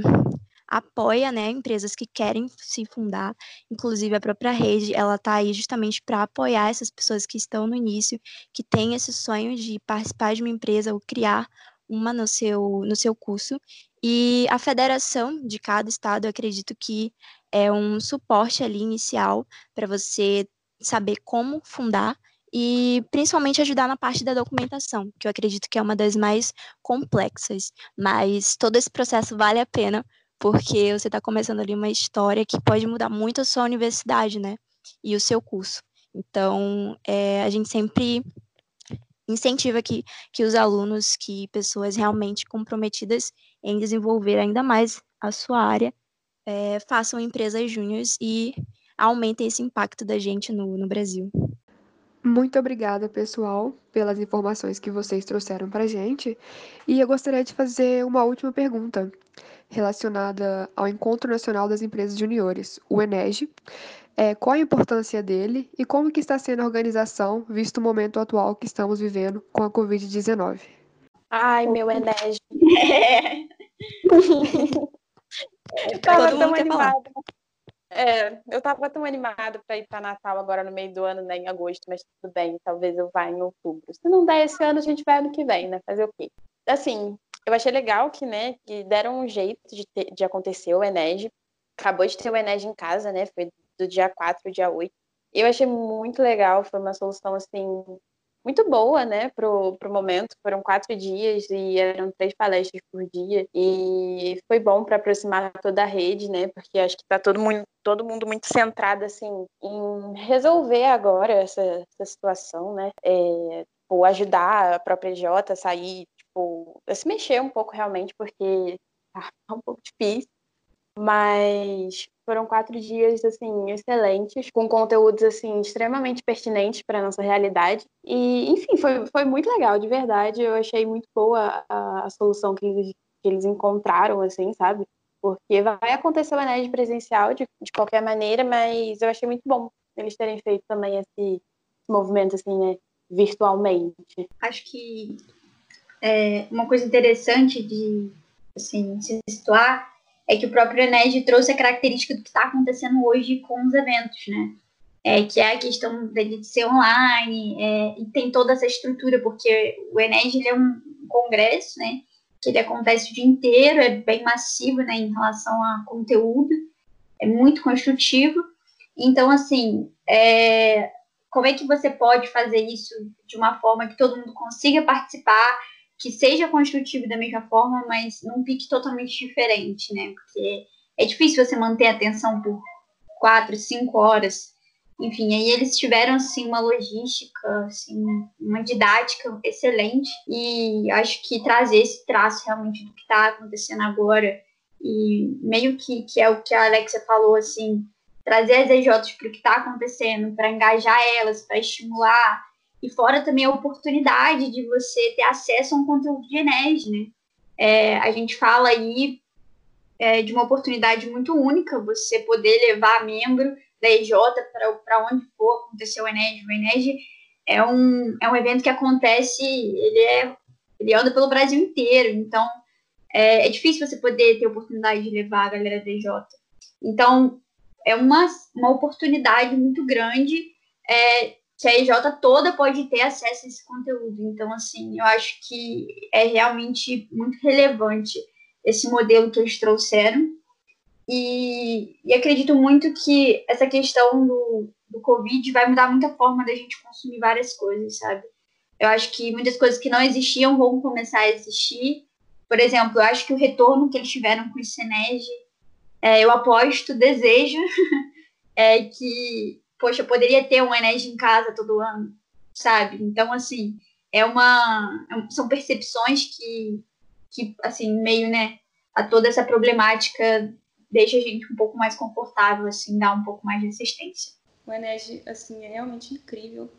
apoia, né, empresas que querem se fundar, inclusive a própria rede, ela está aí justamente para apoiar essas pessoas que estão no início, que têm esse sonho de participar de uma empresa ou criar uma no seu, no seu curso. E a federação de cada estado, acredito que é um suporte ali inicial para você saber como fundar e principalmente ajudar na parte da documentação, que eu acredito que é uma das mais complexas, mas todo esse processo vale a pena porque você está começando ali uma história que pode mudar muito a sua universidade, né? E o seu curso. Então, é, a gente sempre incentiva que, que os alunos, que pessoas realmente comprometidas em desenvolver ainda mais a sua área, é, façam empresas júniores e aumentem esse impacto da gente no, no Brasil. Muito obrigada, pessoal, pelas informações que vocês trouxeram para a gente. E eu gostaria de fazer uma última pergunta relacionada ao Encontro Nacional das Empresas Juniores, o ENEG. É, qual a importância dele e como que está sendo a organização, visto o momento atual que estamos vivendo com a Covid-19? Ai, meu ENEG. É. <laughs> eu tava tão animada. É, eu tava tão animada para ir para Natal agora no meio do ano, né, em agosto, mas tudo bem, talvez eu vá em outubro. Se não der esse ano, a gente vai ano que vem, né? Fazer o quê? Assim, eu achei legal que, né, que deram um jeito de, ter, de acontecer o Ened. Acabou de ter o Ened em casa, né? Foi do dia 4 ao dia 8. Eu achei muito legal, foi uma solução, assim, muito boa, né, pro, pro momento. Foram quatro dias e eram três palestras por dia. E foi bom para aproximar toda a rede, né, porque acho que tá todo mundo, todo mundo muito centrado, assim, em resolver agora essa, essa situação, né, é, tipo, ajudar a própria Jota a sair tipo, a se mexer um pouco realmente, porque tá <laughs> um pouco difícil. Mas foram quatro dias, assim, excelentes, com conteúdos, assim, extremamente pertinentes para nossa realidade. E, enfim, foi, foi muito legal, de verdade. Eu achei muito boa a, a solução que eles, que eles encontraram, assim, sabe? Porque vai acontecer o Enéas presencial de, de qualquer maneira, mas eu achei muito bom eles terem feito também esse, movimento, assim, né, virtualmente. Acho que é, uma coisa interessante de assim, se situar é que o próprio Ened trouxe a característica do que está acontecendo hoje com os eventos, né? É, que é a questão dele de ser online, é, e tem toda essa estrutura, porque o Ened ele é um congresso, né? Que ele acontece o dia inteiro, é bem massivo, né? Em relação a conteúdo, é muito construtivo. Então, assim, é, como é que você pode fazer isso de uma forma que todo mundo consiga participar que seja construtivo da mesma forma, mas num pique totalmente diferente, né? Porque é difícil você manter a atenção por quatro, cinco horas. Enfim, aí eles tiveram assim uma logística, assim, uma didática excelente e acho que trazer esse traço realmente do que está acontecendo agora e meio que, que é o que a Alexia falou assim, trazer as EJs para o que está acontecendo, para engajar elas, para estimular e fora também a oportunidade de você ter acesso a um conteúdo de Enes, né? É, a gente fala aí é, de uma oportunidade muito única, você poder levar membro da EJ para onde for acontecer o Enes. O Enes é um, é um evento que acontece, ele, é, ele anda pelo Brasil inteiro, então é, é difícil você poder ter oportunidade de levar a galera da EJ. Então, é uma, uma oportunidade muito grande é, que a toda pode ter acesso a esse conteúdo. Então, assim, eu acho que é realmente muito relevante esse modelo que eles trouxeram. E, e acredito muito que essa questão do, do Covid vai mudar muita forma da gente consumir várias coisas, sabe? Eu acho que muitas coisas que não existiam vão começar a existir. Por exemplo, eu acho que o retorno que eles tiveram com o Senege, é, eu aposto, desejo, <laughs> é que poxa, eu poderia ter um Enes em casa todo ano, sabe? Então, assim, é uma. É são percepções que, que, assim, meio, né, a toda essa problemática deixa a gente um pouco mais confortável, assim, dá um pouco mais de assistência. O Enes, assim, é realmente incrível.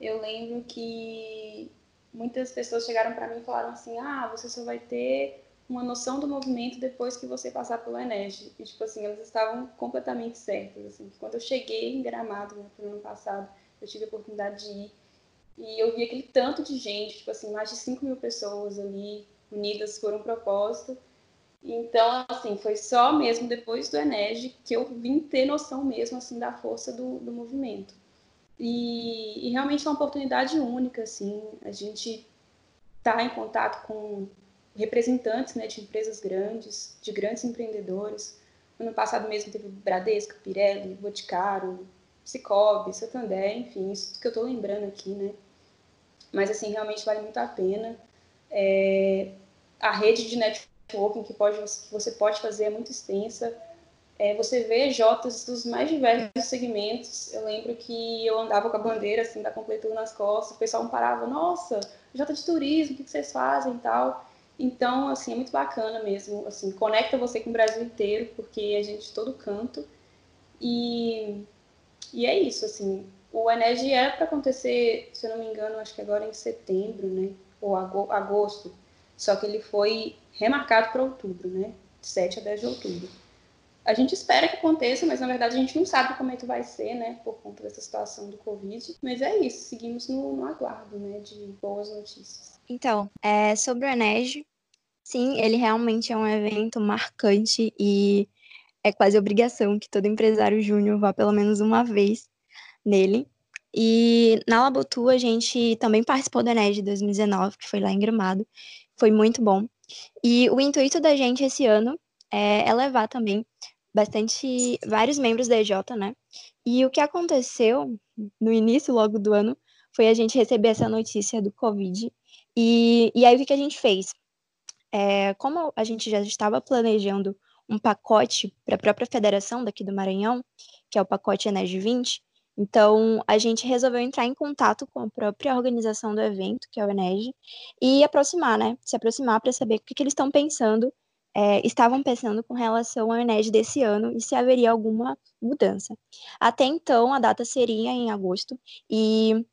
Eu lembro que muitas pessoas chegaram para mim e falaram assim: ah, você só vai ter uma noção do movimento depois que você passar pelo Enes. E, tipo assim, elas estavam completamente certas, assim. Quando eu cheguei em Gramado, né, no ano passado, eu tive a oportunidade de ir e eu vi aquele tanto de gente, tipo assim, mais de 5 mil pessoas ali unidas por um propósito. Então, assim, foi só mesmo depois do Enes que eu vim ter noção mesmo, assim, da força do, do movimento. E, e realmente é uma oportunidade única, assim, a gente tá em contato com representantes né, de empresas grandes, de grandes empreendedores. Ano passado mesmo teve Bradesco, Pirelli, Boticário, Cicobi, Santander, enfim, isso que eu estou lembrando aqui, né? Mas, assim, realmente vale muito a pena. É, a rede de networking que, pode, que você pode fazer é muito extensa. É, você vê Jotas dos mais diversos segmentos. Eu lembro que eu andava com a bandeira, assim, da Completudo nas costas, o pessoal me parava, nossa, Jota de turismo, o que vocês fazem e tal. Então, assim, é muito bacana mesmo, assim, conecta você com o Brasil inteiro, porque a gente todo canto. E, e é isso, assim, o Ened é para acontecer, se eu não me engano, acho que agora em setembro, né, ou agosto, só que ele foi remarcado para outubro, né, de 7 a 10 de outubro. A gente espera que aconteça, mas na verdade a gente não sabe como é que vai ser, né, por conta dessa situação do Covid. Mas é isso, seguimos no, no aguardo, né, de boas notícias. Então, é, sobre o Enege, sim, ele realmente é um evento marcante e é quase obrigação que todo empresário júnior vá pelo menos uma vez nele. E na Labotu a gente também participou do Enege 2019, que foi lá em Gramado. Foi muito bom. E o intuito da gente esse ano é, levar também bastante vários membros da EJ, né? E o que aconteceu no início logo do ano foi a gente receber essa notícia do Covid e, e aí o que a gente fez? É, como a gente já estava planejando um pacote para a própria federação daqui do Maranhão, que é o pacote Enege 20, então a gente resolveu entrar em contato com a própria organização do evento, que é o Enege, e aproximar, né? Se aproximar para saber o que, que eles estão pensando, é, estavam pensando com relação ao Enege desse ano e se haveria alguma mudança. Até então, a data seria em agosto, e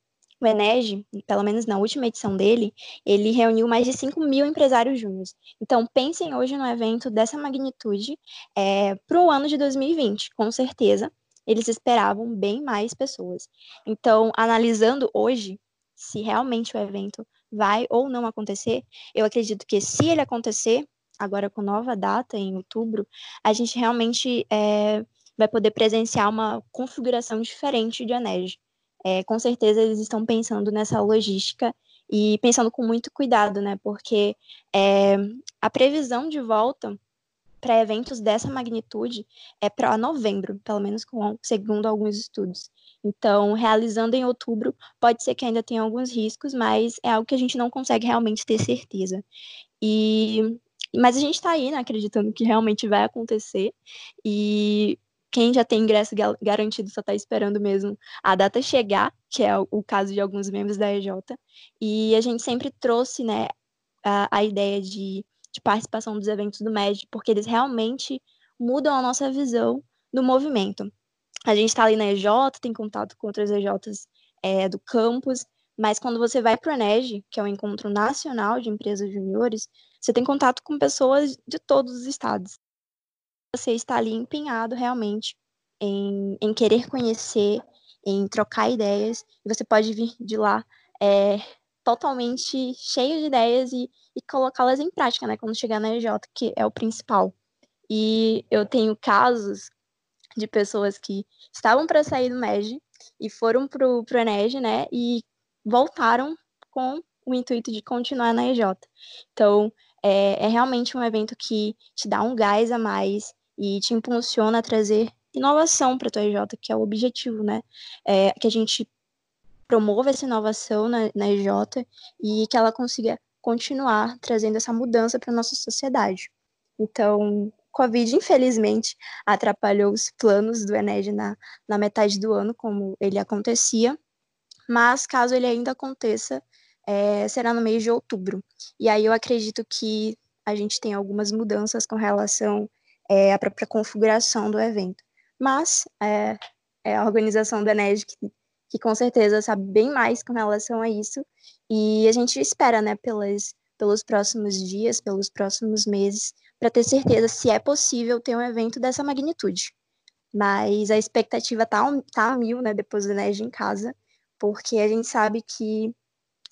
o Enege, pelo menos na última edição dele, ele reuniu mais de 5 mil empresários júniores. Então, pensem hoje no evento dessa magnitude é, para o ano de 2020, com certeza. Eles esperavam bem mais pessoas. Então, analisando hoje se realmente o evento vai ou não acontecer, eu acredito que se ele acontecer, agora com nova data, em outubro, a gente realmente é, vai poder presenciar uma configuração diferente de Enege é, com certeza eles estão pensando nessa logística e pensando com muito cuidado, né? Porque é, a previsão de volta para eventos dessa magnitude é para novembro, pelo menos com, segundo alguns estudos. Então, realizando em outubro, pode ser que ainda tenha alguns riscos, mas é algo que a gente não consegue realmente ter certeza. E mas a gente está aí, né, acreditando que realmente vai acontecer. E quem já tem ingresso garantido só está esperando mesmo a data chegar, que é o, caso de alguns membros da EJ. E a gente sempre trouxe né, a, a ideia de, de participação dos eventos do MED, porque eles realmente mudam a nossa visão do movimento. A gente está ali na EJ, tem contato com outras EJs é, do campus, mas quando você vai para o ENEG, que é o Encontro Nacional de Empresas Juniores, você tem contato com pessoas de todos os estados. Você está ali empenhado realmente em, em querer conhecer, em trocar ideias, e você pode vir de lá é, totalmente cheio de ideias e, e colocá-las em prática, né, quando chegar na EJ, que é o principal. E eu tenho casos de pessoas que estavam para sair do MEG e foram para o ENEG, né, e voltaram com o intuito de continuar na EJ. Então, é, é realmente um evento que te dá um gás a mais e te impulsiona a trazer inovação para a tua EJ, que é o objetivo, né? É, que a gente promova essa inovação na, na EJ e que ela consiga continuar trazendo essa mudança para a nossa sociedade. Então, Covid, infelizmente, atrapalhou os planos do Ened na, na metade do ano, como ele acontecia, mas caso ele ainda aconteça, é, será no mês de outubro. E aí eu acredito que a gente tem algumas mudanças com relação é, à própria configuração do evento. Mas é, é a organização do Ened que, que com certeza sabe bem mais com relação a isso. E a gente espera, né, pelas, pelos próximos dias, pelos próximos meses, para ter certeza se é possível ter um evento dessa magnitude. Mas a expectativa tá, tá a mil, né, depois do Ened em casa, porque a gente sabe que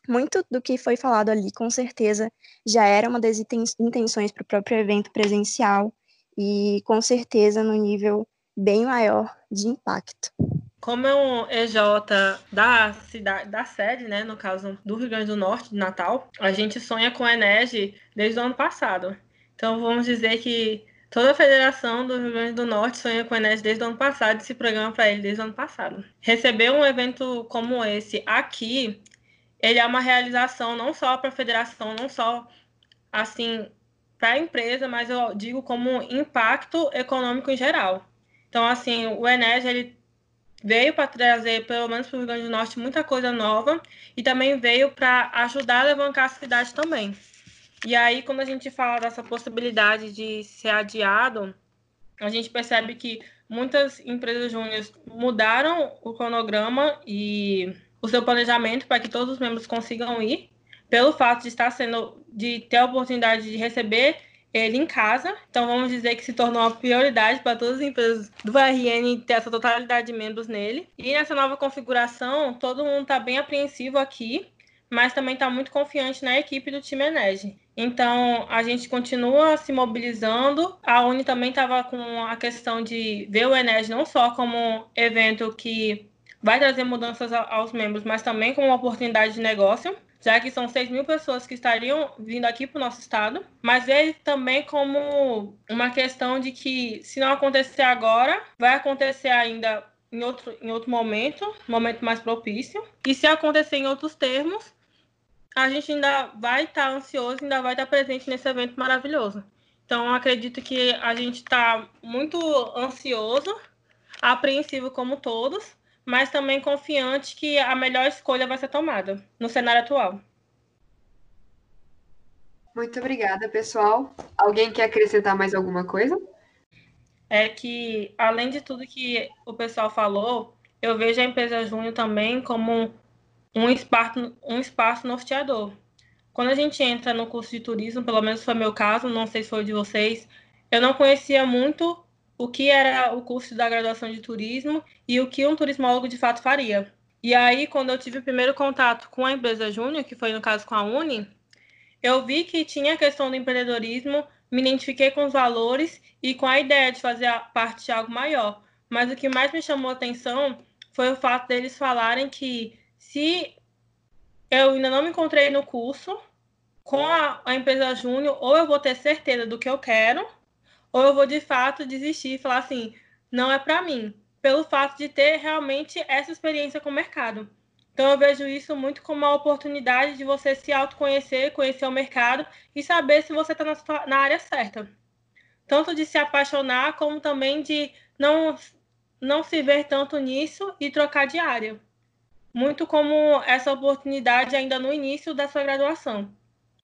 muito do que foi falado ali, com certeza, já era uma das intenções para o próprio evento presencial e, com certeza, no nível bem maior de impacto. Como é um EJ da cidade, da sede, né, no caso do Rio Grande do Norte, de Natal, a gente sonha com a Enege desde o ano passado. Então, vamos dizer que toda a federação do Rio Grande do Norte sonha com a Enege desde o ano passado e se programa para ele desde o ano passado. Receber um evento como esse aqui ele é uma realização não só para a federação, não só assim para a empresa, mas eu digo como impacto econômico em geral. Então, assim, o Enes ele veio para trazer, pelo menos para o Rio Grande do Norte, muita coisa nova e também veio para ajudar a alavancar a cidade também. E aí, quando a gente fala dessa possibilidade de ser adiado, a gente percebe que muitas empresas júniores mudaram o cronograma e o seu planejamento para que todos os membros consigam ir, pelo fato de estar sendo, de ter a oportunidade de receber ele em casa. Então, vamos dizer que se tornou uma prioridade para todas as empresas do RN ter essa totalidade de membros nele. E nessa nova configuração, todo mundo está bem apreensivo aqui, mas também está muito confiante na equipe do time Enege. Então, a gente continua se mobilizando. A Uni também estava com a questão de ver o Enege não só como um evento que vai trazer mudanças aos membros, mas também como uma oportunidade de negócio, já que são 6 mil pessoas que estariam vindo aqui para o nosso estado, mas ele também como uma questão de que se não acontecer agora, vai acontecer ainda em outro, em outro momento, momento mais propício, e se acontecer em outros termos, a gente ainda vai estar tá ansioso, ainda vai estar tá presente nesse evento maravilhoso. Então, acredito que a gente está muito ansioso, apreensivo como todos, mas também confiante que a melhor escolha vai ser tomada no cenário atual. Muito obrigada, pessoal. Alguém quer acrescentar mais alguma coisa? É que, além de tudo que o pessoal falou, eu vejo a empresa Júnior também como um espaço, um espaço norteador. Quando a gente entra no curso de turismo, pelo menos foi meu caso, não sei se foi de vocês, eu não conhecia muito o que era o curso da graduação de turismo e o que um turismólogo de fato faria. E aí, quando eu tive o primeiro contato com a empresa Júnior, que foi no caso com a Uni, eu vi que tinha a questão do empreendedorismo, me identifiquei com os valores e com a ideia de fazer parte de algo maior. Mas o que mais me chamou a atenção foi o fato deles falarem que se eu ainda não me encontrei no curso, com a, a empresa Júnior, ou eu vou ter certeza do que eu quero, ou eu vou de fato desistir e falar assim, não é para mim, pelo fato de ter realmente essa experiência com o mercado. Então eu vejo isso muito como uma oportunidade de você se autoconhecer, conhecer o mercado e saber se você está na, na área certa. Tanto de se apaixonar, como também de não, não se ver tanto nisso e trocar de área. Muito como essa oportunidade ainda no início da sua graduação.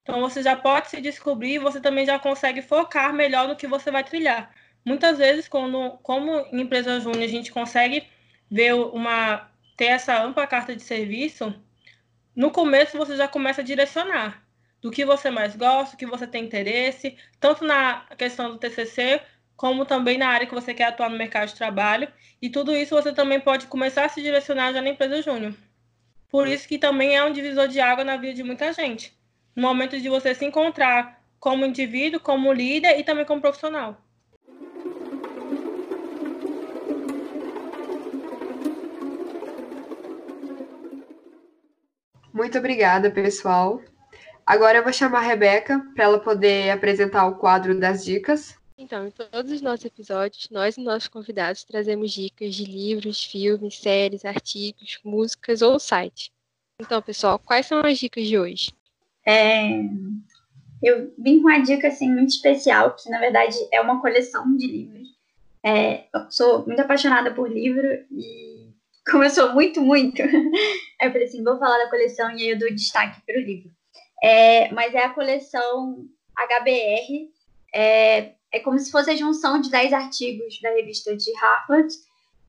Então você já pode se descobrir você também já consegue focar melhor no que você vai trilhar. Muitas vezes, quando, como em empresa júnior, a gente consegue ver uma ter essa ampla carta de serviço, no começo você já começa a direcionar do que você mais gosta, do que você tem interesse, tanto na questão do TCC, como também na área que você quer atuar no mercado de trabalho. E tudo isso você também pode começar a se direcionar já na empresa júnior. Por isso que também é um divisor de água na vida de muita gente no momento de você se encontrar como indivíduo, como líder e também como profissional. Muito obrigada, pessoal. Agora eu vou chamar a Rebeca para ela poder apresentar o quadro das dicas. Então, em todos os nossos episódios, nós e nossos convidados trazemos dicas de livros, filmes, séries, artigos, músicas ou sites. Então, pessoal, quais são as dicas de hoje? É, eu vim com uma dica assim, muito especial, que na verdade é uma coleção de livros. É, sou muito apaixonada por livro e como eu sou muito, muito, <laughs> eu falei assim, vou falar da coleção e aí eu dou destaque para o livro. É, mas é a coleção HBR, é, é como se fosse a junção de 10 artigos da revista de Harvard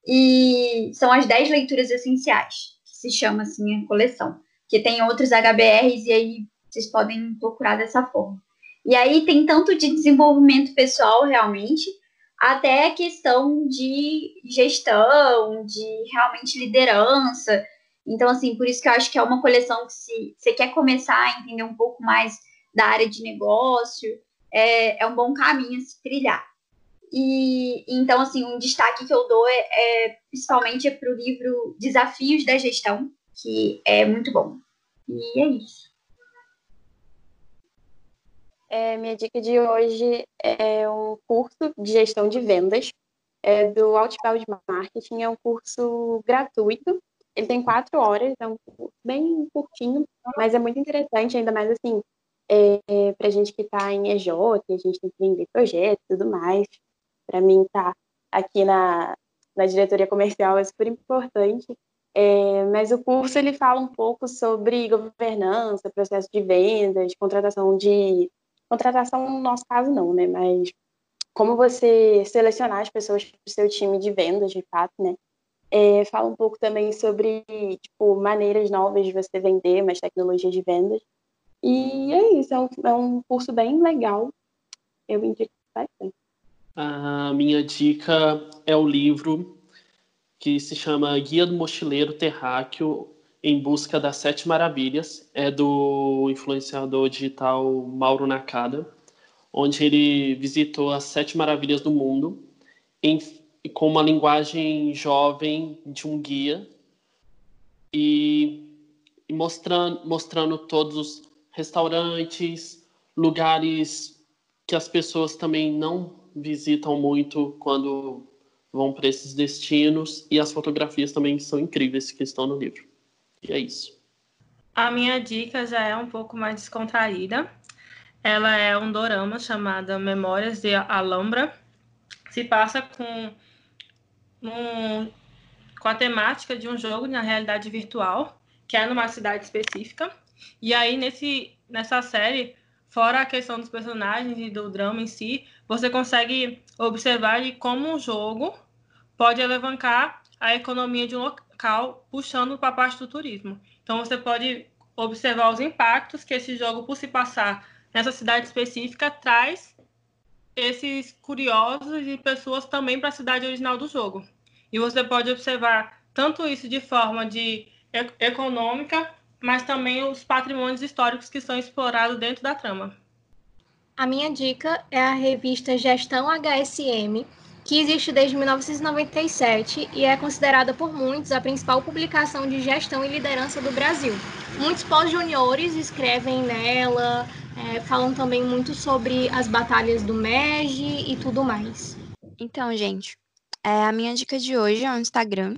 e são as 10 leituras essenciais, que se chama assim a coleção, que tem outros HBRs e aí vocês podem procurar dessa forma. E aí tem tanto de desenvolvimento pessoal, realmente, até a questão de gestão, de realmente liderança. Então, assim, por isso que eu acho que é uma coleção que, se você quer começar a entender um pouco mais da área de negócio, é, é um bom caminho a se trilhar. E então, assim, um destaque que eu dou é, é principalmente é para o livro Desafios da Gestão, que é muito bom. E é isso. É, minha dica de hoje é um curso de gestão de vendas é do Outbound Marketing. É um curso gratuito. Ele tem quatro horas, é um curso bem curtinho, mas é muito interessante, ainda mais assim, é, é para a gente que está em EJ, a gente tem que vender projetos e tudo mais. Para mim, estar tá aqui na, na diretoria comercial é super importante. É, mas o curso ele fala um pouco sobre governança, processo de vendas, contratação de Contratação, no nosso caso, não, né? Mas como você selecionar as pessoas para o seu time de vendas, de fato, né? É, fala um pouco também sobre, tipo, maneiras novas de você vender, mais tecnologia de vendas. E é isso, é um, é um curso bem legal. Eu indico bastante. A minha dica é o livro que se chama Guia do Mochileiro Terráqueo em Busca das Sete Maravilhas, é do influenciador digital Mauro Nakada, onde ele visitou as Sete Maravilhas do Mundo em, com uma linguagem jovem de um guia e, e mostrando, mostrando todos os restaurantes, lugares que as pessoas também não visitam muito quando vão para esses destinos e as fotografias também são incríveis que estão no livro. E é isso. A minha dica já é um pouco mais descontraída. Ela é um dorama chamada Memórias de Alhambra. Se passa com, um, com a temática de um jogo na realidade virtual, que é numa cidade específica. E aí, nesse, nessa série, fora a questão dos personagens e do drama em si, você consegue observar como um jogo pode alavancar a economia de um puxando para a parte do turismo. Então você pode observar os impactos que esse jogo, por se passar nessa cidade específica, traz esses curiosos e pessoas também para a cidade original do jogo. E você pode observar tanto isso de forma de econômica, mas também os patrimônios históricos que são explorados dentro da trama. A minha dica é a revista Gestão HSM, que existe desde 1997 e é considerada por muitos a principal publicação de gestão e liderança do Brasil. Muitos pós-juniores escrevem nela, é, falam também muito sobre as batalhas do MEG e tudo mais. Então, gente, é, a minha dica de hoje é um Instagram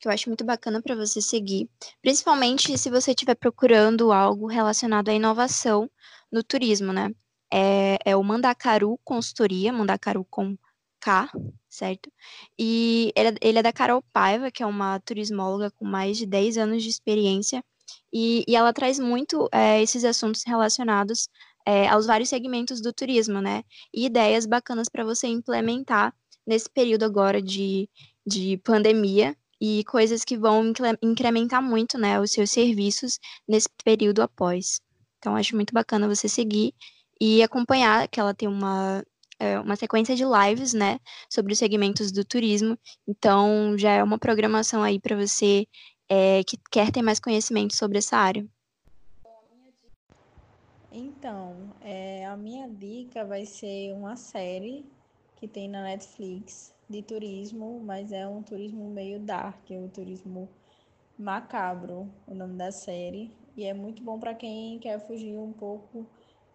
que eu acho muito bacana para você seguir, principalmente se você estiver procurando algo relacionado à inovação no turismo, né? É, é o Mandacaru Consultoria, Mandacaru com K, certo? E ele, é, ele, é da Carol Paiva, que é uma turismóloga com mais de 10 anos de experiência, e, e ela traz muito é, esses assuntos relacionados é, aos vários segmentos do turismo, né? E ideias bacanas para você implementar nesse período agora de, de pandemia e coisas que vão incrementar muito, né, os seus serviços nesse período após. Então, acho muito bacana você seguir e acompanhar, que ela tem uma, é, uma sequência de lives, né, sobre os segmentos do turismo. Então, já é uma programação aí para você é, que quer ter mais conhecimento sobre essa área. Então, é, a minha dica vai ser uma série que tem na Netflix de turismo, mas é um turismo meio dark, é um turismo macabro, o nome da série. E é muito bom para quem quer fugir um pouco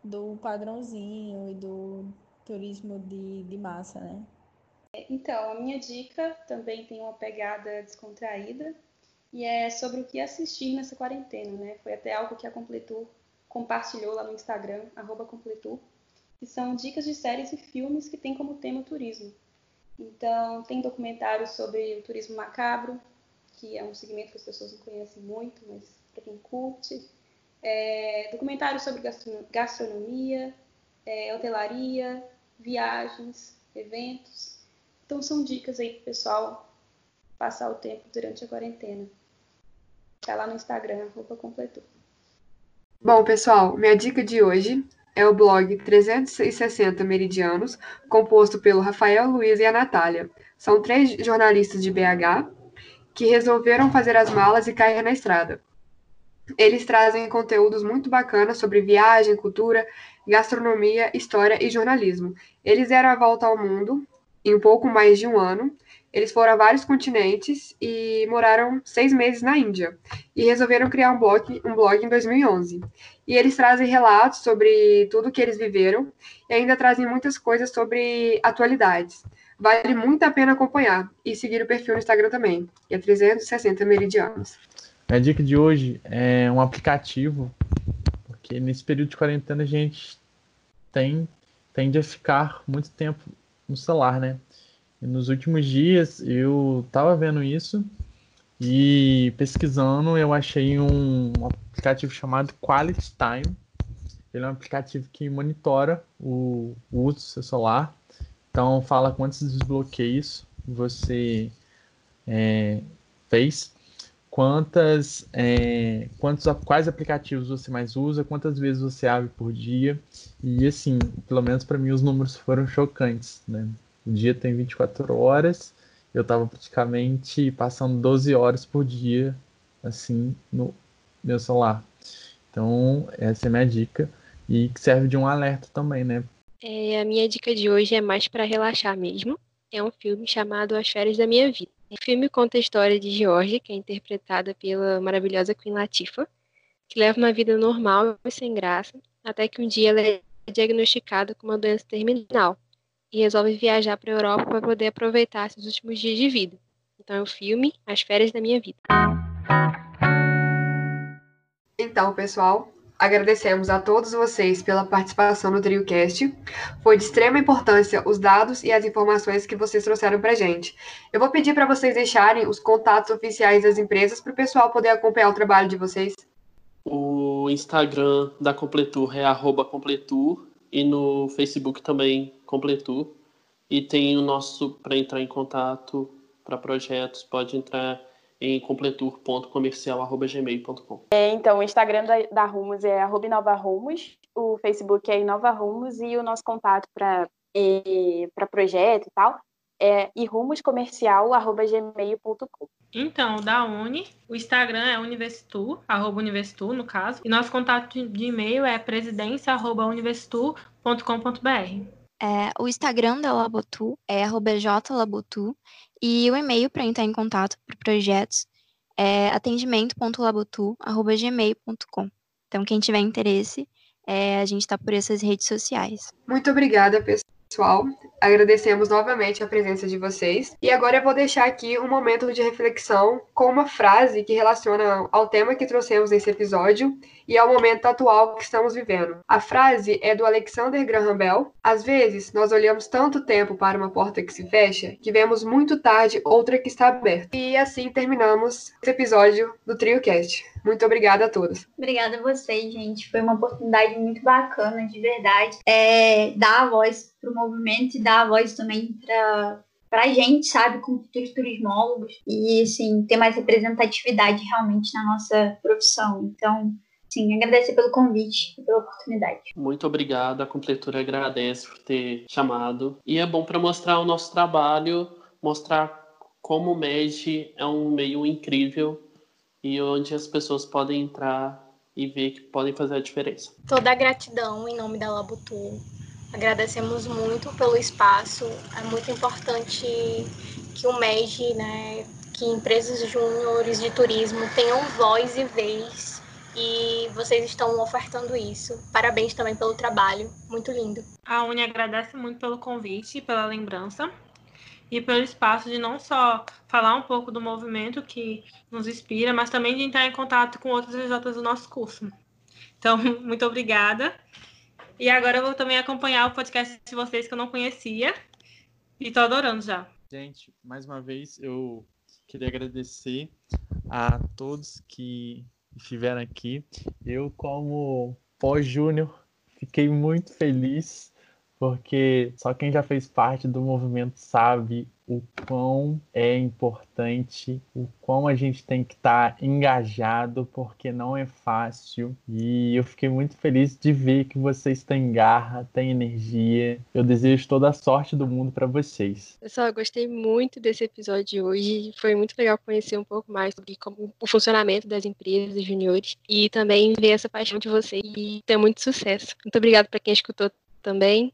do padrãozinho e do turismo de, de massa, né? Então, a minha dica também tem uma pegada descontraída e é sobre o que assistir nessa quarentena, né? Foi até algo que a Completur compartilhou lá no Instagram, Completur, que são dicas de séries e filmes que tem como tema turismo. Então, tem documentários sobre o turismo macabro, que é um segmento que as pessoas não conhecem muito, mas para quem curte. É, documentários sobre gastronomia, é, hotelaria, viagens, eventos. Então, são dicas aí para o pessoal passar o tempo durante a quarentena. Tá lá no Instagram, arroba completou. Bom, pessoal, minha dica de hoje é o blog 360 Meridianos, composto pelo Rafael Luiz e a Natália. São três jornalistas de BH que resolveram fazer as malas e cair na estrada. Eles trazem conteúdos muito bacanas sobre viagem, cultura, gastronomia, história e jornalismo. Eles deram a volta ao mundo em um pouco mais de um ano eles foram a vários continentes e moraram seis meses na Índia. E resolveram criar um blog, um blog em 2011. E eles trazem relatos sobre tudo que eles viveram e ainda trazem muitas coisas sobre atualidades. Vale muito a pena acompanhar e seguir o perfil no Instagram também, que é 360 Meridianos. A dica de hoje é um aplicativo, porque nesse período de quarentena a gente tem, tende a ficar muito tempo no celular, né? E nos últimos dias eu estava vendo isso e pesquisando eu achei um aplicativo chamado Quality Time. Ele é um aplicativo que monitora o, o uso do seu celular. Então fala quantos desbloqueios você é, fez, quantas, é, quantos, quais aplicativos você mais usa, quantas vezes você abre por dia. E assim, pelo menos para mim os números foram chocantes, né? O dia tem 24 horas. Eu estava praticamente passando 12 horas por dia, assim, no meu celular. Então, essa é a minha dica. E que serve de um alerta também, né? É, a minha dica de hoje é mais para relaxar mesmo. É um filme chamado As Férias da Minha Vida. O filme conta a história de George, que é interpretada pela maravilhosa Queen Latifah, que leva uma vida normal e sem graça, até que um dia ela é diagnosticada com uma doença terminal, e resolve viajar para a Europa para poder aproveitar seus últimos dias de vida. Então é o filme As Férias da Minha Vida. Então, pessoal, agradecemos a todos vocês pela participação no TrioCast. Foi de extrema importância os dados e as informações que vocês trouxeram para gente. Eu vou pedir para vocês deixarem os contatos oficiais das empresas para o pessoal poder acompanhar o trabalho de vocês. O Instagram da Completur é completur e no Facebook também Completur. E tem o nosso, para entrar em contato para projetos, pode entrar em completur.comercial.gmail.com. É, então, o Instagram da, da Rumos é arroba inovarumos, o Facebook é Inova Rumos e o nosso contato para para projeto e tal é irumoscomercial.gmail.com. Então, da Uni, o Instagram é universitur, arroba universitur, no caso, e nosso contato de e-mail é presidência.universitur.com.br. É, o Instagram da Labotu é jlabotu e o e-mail para entrar em contato para projetos é atendimento.labotu.gmail.com. Então, quem tiver interesse, é, a gente está por essas redes sociais. Muito obrigada, pessoal. Agradecemos novamente a presença de vocês. E agora eu vou deixar aqui um momento de reflexão com uma frase que relaciona ao tema que trouxemos nesse episódio e ao momento atual que estamos vivendo. A frase é do Alexander Graham Bell. Às vezes, nós olhamos tanto tempo para uma porta que se fecha que vemos muito tarde outra que está aberta. E assim terminamos esse episódio do TrioCast. Muito obrigada a todos. Obrigada a vocês, gente. Foi uma oportunidade muito bacana, de verdade. É, dar a voz para o movimento e dar a voz também para para a gente, sabe, como futuros turismólogos, e, assim, ter mais representatividade realmente na nossa profissão. Então, sim, agradecer pelo convite e pela oportunidade. Muito obrigado, a Completura agradece por ter chamado. E é bom para mostrar o nosso trabalho, mostrar como o MED é um meio incrível e onde as pessoas podem entrar e ver que podem fazer a diferença. Toda a gratidão em nome da Labutu Agradecemos muito pelo espaço. É muito importante que o MEG, né, que empresas júniores de turismo tenham voz e vez e vocês estão ofertando isso. Parabéns também pelo trabalho, muito lindo. A Uni agradece muito pelo convite, pela lembrança e pelo espaço de não só falar um pouco do movimento que nos inspira, mas também de entrar em contato com outros EJs do nosso curso. Então, <laughs> muito obrigada. E agora eu vou também acompanhar o podcast de vocês que eu não conhecia. E tô adorando já. Gente, mais uma vez eu queria agradecer a todos que estiveram aqui. Eu, como pós-júnior, fiquei muito feliz porque só quem já fez parte do movimento sabe o quão é importante, o quão a gente tem que estar tá engajado, porque não é fácil. E eu fiquei muito feliz de ver que vocês têm garra, têm energia. Eu desejo toda a sorte do mundo para vocês. Pessoal, eu gostei muito desse episódio de hoje. Foi muito legal conhecer um pouco mais sobre como, o funcionamento das empresas juniores e também ver essa paixão de vocês e ter muito sucesso. Muito obrigada para quem escutou também.